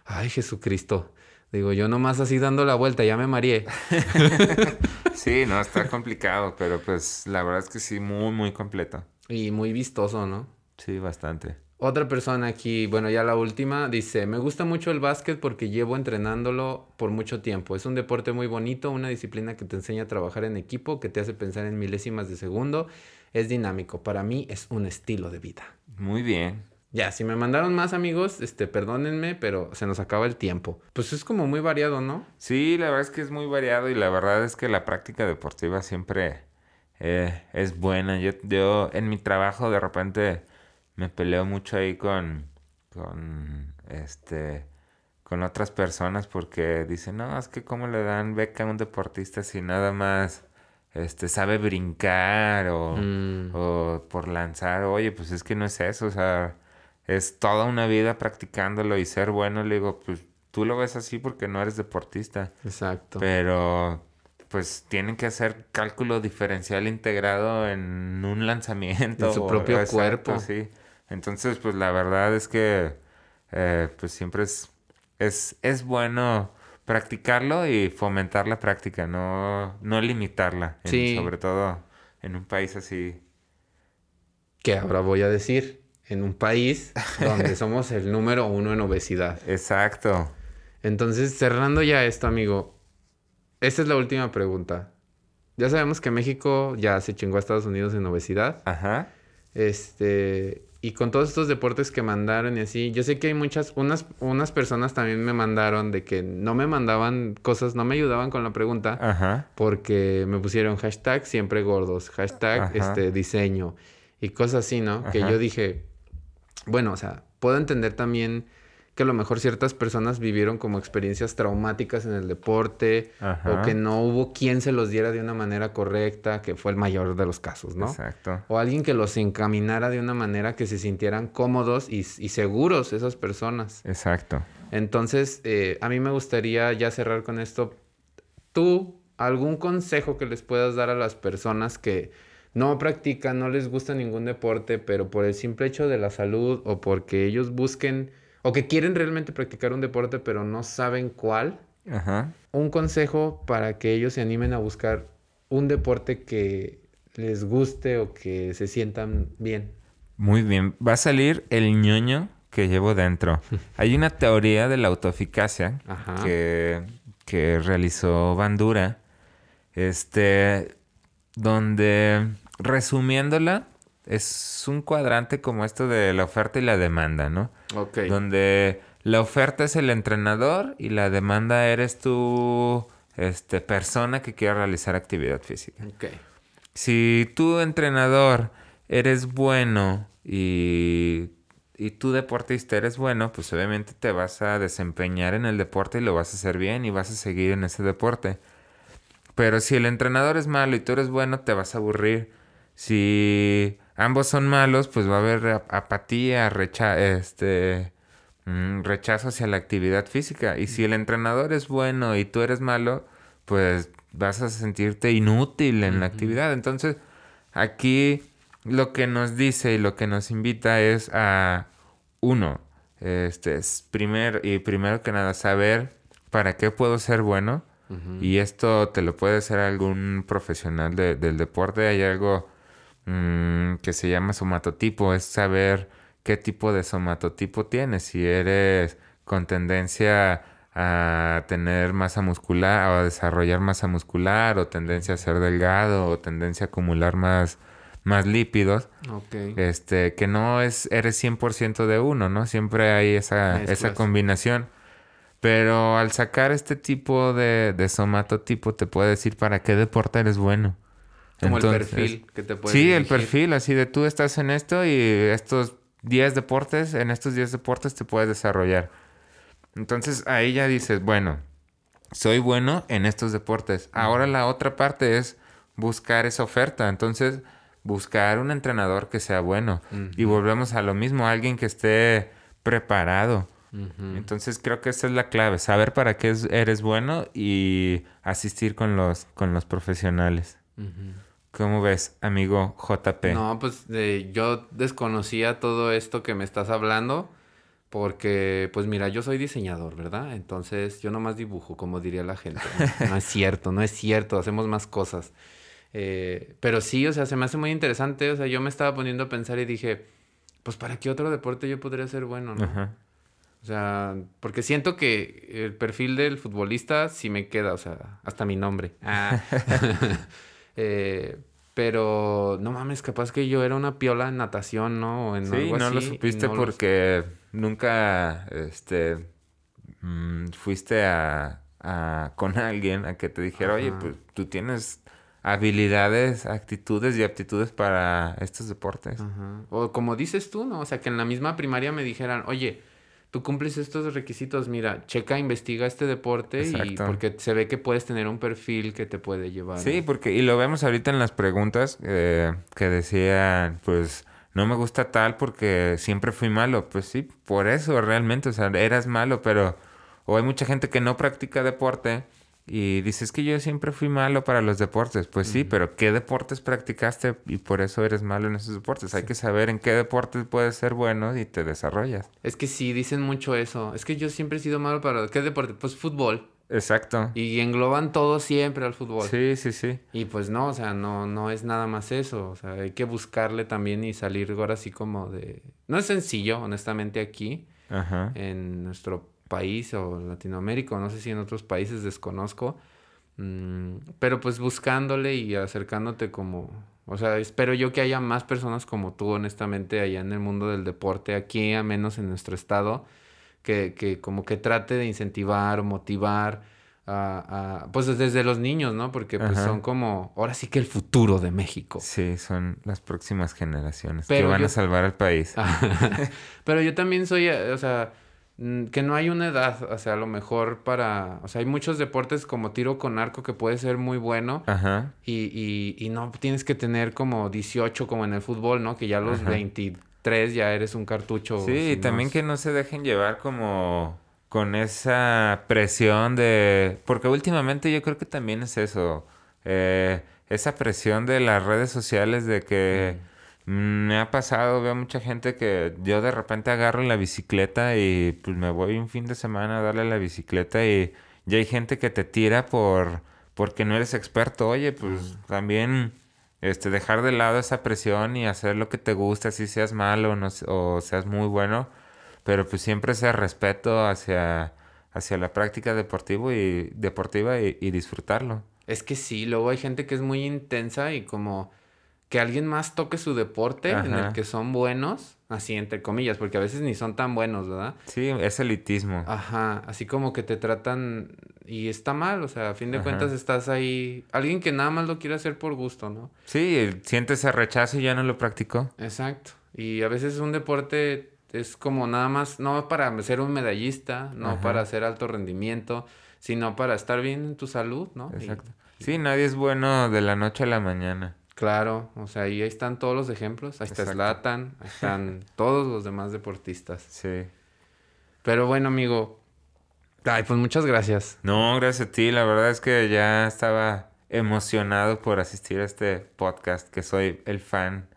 ay Jesucristo. Digo, yo nomás así dando la vuelta, ya me mareé. Sí, no, está complicado, pero pues la verdad es que sí, muy muy completo. Y muy vistoso, ¿no? Sí, bastante. Otra persona aquí, bueno, ya la última, dice, me gusta mucho el básquet porque llevo entrenándolo por mucho tiempo. Es un deporte muy bonito, una disciplina que te enseña a trabajar en equipo, que te hace pensar en milésimas de segundo. Es dinámico. Para mí es un estilo de vida. Muy bien. Ya, si me mandaron más amigos, este, perdónenme, pero se nos acaba el tiempo. Pues es como muy variado, ¿no? Sí, la verdad es que es muy variado y la verdad es que la práctica deportiva siempre eh, es buena. Yo, yo en mi trabajo de repente me peleo mucho ahí con, con, este, con otras personas porque dicen, no, es que cómo le dan beca a un deportista si nada más este, sabe brincar o, Mm. o por lanzar. Oye, pues es que no es eso, o sea, es toda una vida practicándolo y ser bueno. Le digo, pues tú lo ves así porque no eres deportista, Exacto. pero pues tienen que hacer cálculo diferencial integrado en un lanzamiento. En su o- propio exacto, cuerpo. Sí. Entonces, pues la verdad es que eh, pues siempre es, es, es bueno practicarlo y fomentar la práctica, no, no limitarla. en- Sí. Sobre todo en un país así. Que ahora voy a decir, en un país donde somos el número uno en obesidad. Exacto. Entonces, cerrando ya esto, amigo, esta es la última pregunta. Ya sabemos que México ya se chingó a Estados Unidos en obesidad. Ajá. Este, y con todos estos deportes que mandaron y así, yo sé que hay muchas, unas, unas personas también me mandaron de que no me mandaban cosas, no me ayudaban con la pregunta Ajá. porque me pusieron hashtag siempre gordos, hashtag Ajá. este diseño y cosas así, ¿no? Que yo dije, bueno, o sea, puedo entender también que a lo mejor ciertas personas vivieron como experiencias traumáticas en el deporte Ajá. o que no hubo quien se los diera de una manera correcta, que fue el mayor de los casos, ¿no? Exacto. O alguien que los encaminara de una manera que se sintieran cómodos y, y seguros esas personas. Exacto. Entonces, eh, a mí me gustaría ya cerrar con esto. Tú, algún consejo que les puedas dar a las personas que no practican, no les gusta ningún deporte, pero por el simple hecho de la salud o porque ellos busquen o que quieren realmente practicar un deporte, pero no saben cuál. Ajá. Un consejo para que ellos se animen a buscar un deporte que les guste o que se sientan bien. Muy bien. Va a salir el ñoño que llevo dentro. Hay una teoría de la autoeficacia Ajá. que, que realizó Bandura. Este. Donde, resumiéndola, es un cuadrante como esto de la oferta y la demanda, ¿no? Ok. Donde la oferta es el entrenador y la demanda eres tú, este, persona que quiere realizar actividad física. Ok. Si tú, entrenador, eres bueno y, y tú, deportista, eres bueno, pues obviamente te vas a desempeñar en el deporte y lo vas a hacer bien y vas a seguir en ese deporte. Pero si el entrenador es malo y tú eres bueno, te vas a aburrir. Si ambos son malos, pues va a haber ap- apatía, recha este, mm, rechazo hacia la actividad física. Y si el entrenador es bueno y tú eres malo, pues vas a sentirte inútil en la actividad. Entonces, aquí lo que nos dice y lo que nos invita es a uno, este, es primer, y primero que nada, saber para qué puedo ser bueno. Y esto te lo puede hacer algún profesional de- del deporte. Hay algo mm, que se llama somatotipo, es saber qué tipo de somatotipo tienes. Si eres con tendencia a tener masa muscular o a desarrollar masa muscular o tendencia a ser delgado o tendencia a acumular más, más lípidos. Este, que no es, eres 100% de uno, ¿no? Siempre hay esa, esa combinación. Pero al sacar este tipo de, de somatotipo, te puede decir para qué deporte eres bueno. Como el perfil que te puedes Sí, el perfil, así de tú estás en esto y estos 10 deportes, en estos 10 deportes te puedes desarrollar. Entonces ahí ya dices, bueno, soy bueno en estos deportes. Ahora la otra parte es buscar esa oferta. Entonces, buscar un entrenador que sea bueno. Y volvemos a lo mismo, alguien que esté preparado. Entonces creo que esa es la clave, saber para qué es- eres bueno y asistir con los, con los profesionales. ¿Cómo ves, amigo JP? No, pues eh, yo desconocía todo esto que me estás hablando porque, pues mira, yo soy diseñador, ¿verdad? Entonces yo nomás dibujo, como diría la gente. No, No es cierto, no es cierto, hacemos más cosas. Eh, pero sí, o sea, se me hace muy interesante, o sea, yo me estaba poniendo a pensar y dije, pues ¿para qué otro deporte yo podría ser bueno, no? Ajá. O sea, porque siento que el perfil del futbolista sí me queda, o sea, hasta mi nombre. Ah. Eh, pero no mames, capaz que yo era una piola en natación, ¿no? O en Sí, algo no lo así, supiste no lo- porque nunca este, mm, fuiste a, a- con alguien a que te dijera, oye, pues tú tienes habilidades, actitudes y aptitudes para estos deportes. Ajá. O como dices tú, ¿no? O sea, que en la misma primaria me dijeran, oye, tú cumples estos requisitos, mira, checa, investiga este deporte y porque se ve que puedes tener un perfil que te puede llevar. Sí, porque, y lo vemos ahorita en las preguntas eh, que decían, pues, no me gusta tal porque siempre fui malo. Pues sí, por eso realmente, o sea, eras malo, pero, o hay mucha gente que no practica deporte y dices que yo siempre fui malo para los deportes. Pues sí, pero ¿qué deportes practicaste y por eso eres malo en esos deportes? Hay que saber en qué deportes puedes ser bueno y te desarrollas. Es que sí, dicen mucho eso. Es que yo siempre he sido malo para... ¿Qué deporte? Pues fútbol. Exacto. Y engloban todo siempre al fútbol. Sí, sí, sí. Y pues no, o sea, no, no es nada más eso. O sea, hay que buscarle también y salir ahora así como de... No es sencillo, honestamente, aquí, Ajá. en nuestro país o Latinoamérica, o no sé si en otros países desconozco. Mm, pero pues buscándole y acercándote como, O sea, espero yo que haya más personas como tú, honestamente, allá en el mundo del deporte, aquí, a menos en nuestro estado, que, que como que trate de incentivar o motivar a, a- pues desde los niños, ¿no? Porque pues son como, ahora sí que el futuro de México. Sí, son las próximas generaciones Pero que van yo- a salvar al país. Pero yo también soy, eh, o sea, que no hay una edad, o sea, a lo mejor para, o sea, hay muchos deportes como tiro con arco que puede ser muy bueno Ajá. y, y, y no tienes que tener como 18 como en el fútbol, ¿no? Que ya a los Ajá. 23 ya eres un cartucho. Sí, y también que no se dejen llevar como con esa presión de... Porque últimamente yo creo que también es eso. eh, esa presión de las redes sociales de que mm, me ha pasado, veo mucha gente que yo de repente agarro la bicicleta y pues me voy un fin de semana a darle la bicicleta y ya hay gente que te tira por porque no eres experto. Oye, pues también este dejar de lado esa presión y hacer lo que te gusta, si seas malo o, no, o seas muy bueno, pero pues siempre ese respeto hacia hacia la práctica deportivo y deportiva y, y disfrutarlo. Es que sí, luego hay gente que es muy intensa y como que alguien más toque su deporte en el que son buenos, así entre comillas, porque a veces ni son tan buenos, ¿verdad? Sí, es elitismo. Ajá, así como que te tratan y está mal, o sea, a fin de Ajá. cuentas estás ahí, alguien que nada más lo quiere hacer por gusto, ¿no? Sí, siente ese rechazo y ya no lo practicó. Exacto. Y a veces un deporte es como nada más, no para ser un medallista, no Ajá. para hacer alto rendimiento, sino para estar bien en tu salud, ¿no? Y- Exacto. Sí, nadie es bueno de la noche a la mañana. Claro, o sea, y ahí están todos los ejemplos, ahí está Exacto. Zlatan, ahí están todos los demás deportistas. Sí. Pero bueno, amigo, ay, pues muchas gracias. No, gracias a ti. La verdad es que ya estaba emocionado por asistir a este podcast, que soy el fan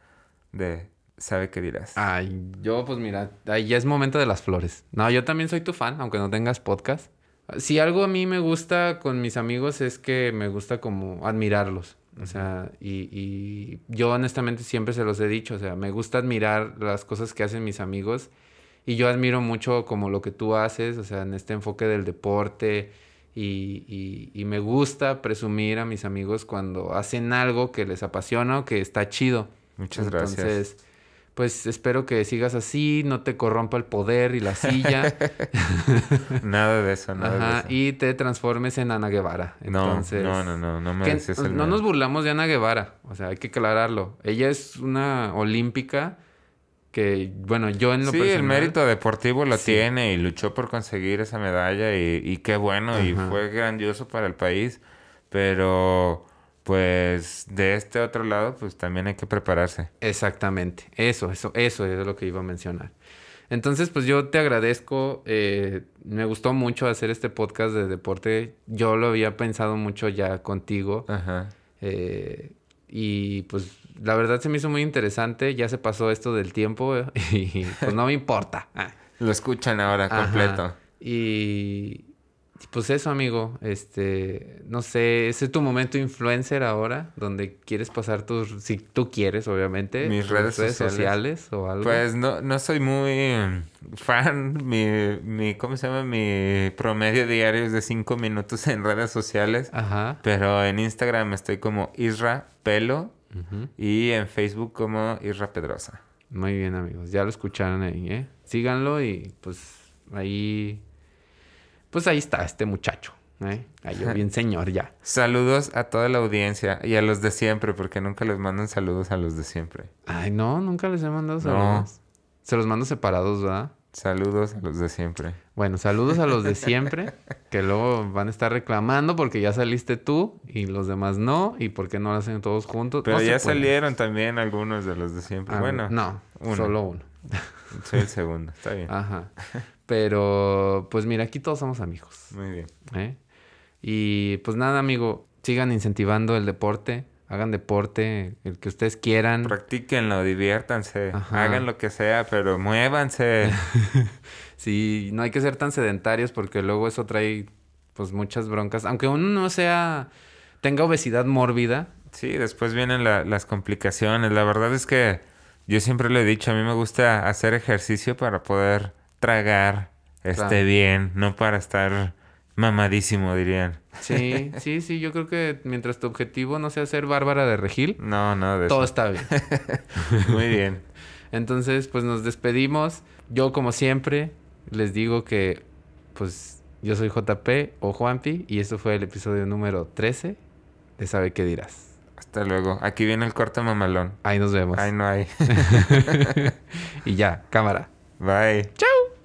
de Sabe qué dirás. Ay, yo pues mira, ahí ya es momento de las flores. No, yo también soy tu fan, aunque no tengas podcast. Si algo a mí me gusta con mis amigos es que me gusta como admirarlos. O sea, y, y yo honestamente siempre se los he dicho, o sea, me gusta admirar las cosas que hacen mis amigos y yo admiro mucho como lo que tú haces, o sea, en este enfoque del deporte y, y- y me gusta presumir a mis amigos cuando hacen algo que les apasiona o que está chido. Muchas gracias. Pues espero que sigas así, no te corrompa el poder y la silla. Nada de eso, nada Ajá, de eso. y te transformes en Ana Guevara. No, Entonces, no, no, no, no me que el no nos burlamos de Ana Guevara, o sea, hay que aclararlo. Ella es una olímpica que, bueno, yo en lo Sí, el mérito deportivo lo Sí. tiene y luchó por conseguir esa medalla y, y qué bueno y fue grandioso para el país, pero pues de este otro lado pues también hay que prepararse. Exactamente, eso, eso, eso es lo que iba a mencionar. Entonces, pues yo te agradezco, eh, me gustó mucho hacer este podcast de deporte, yo lo había pensado mucho ya contigo, Ajá. eh, y pues la verdad se me hizo muy interesante, ya se pasó esto del tiempo y pues no me importa. Lo escuchan ahora Ajá. completo. Y y, pues eso, amigo, este, no sé, ese es tu momento influencer ahora, donde quieres pasar tus, si tú quieres, obviamente, Mis tus redes sociales. sociales o algo. Pues no, no soy muy fan. Mi, mi, ¿cómo se llama? Mi promedio diario es de 5 minutos en redes sociales. Ajá. Pero en Instagram estoy como Isra Pelo y en Facebook como Isra Pedrosa. Muy bien, amigos. Ya lo escucharon ahí, ¿eh? Síganlo y pues ahí. Pues ahí está este muchacho, ¿eh? Ahí yo bien señor ya. Saludos a toda la audiencia y a los de siempre, porque nunca les mandan saludos a los de siempre. Ay, no, nunca les he mandado No. saludos. Se los mando separados, ¿verdad? Saludos a los de siempre. Bueno, saludos a los de siempre, que luego van a estar reclamando porque ya saliste tú y los demás no, y porque no lo hacen todos juntos. Pero No ya salieron también algunos de los de siempre. Ah, bueno, No, uno. solo uno. soy el segundo. Está bien. Ajá. Pero, pues mira, aquí todos somos amigos. Muy bien. ¿eh? Y pues nada, amigo, sigan incentivando el deporte, hagan deporte, el que ustedes quieran. Practíquenlo, diviértanse, Ajá. hagan lo que sea, pero muévanse. Sí, no hay que ser tan sedentarios porque luego eso trae pues muchas broncas. Aunque uno no sea, tenga obesidad mórbida. Sí, después vienen la- las complicaciones. La verdad es que yo siempre le he dicho, a mí me gusta hacer ejercicio para poder tragar Claro. bien, no para estar Mamadísimo, dirían. Sí, sí, sí. Yo creo que mientras tu objetivo no sea ser Bárbara de Regil, No, no, de todo eso. está bien. Muy bien. Entonces, pues nos despedimos. Yo, como siempre, les digo que, pues, yo soy JP o Juanpi y esto fue el episodio número 13 de Sabe qué dirás. Hasta luego. Aquí viene el corte mamalón. Ahí nos vemos. Ay, no hay. y ya, cámara. Bye. Ciao.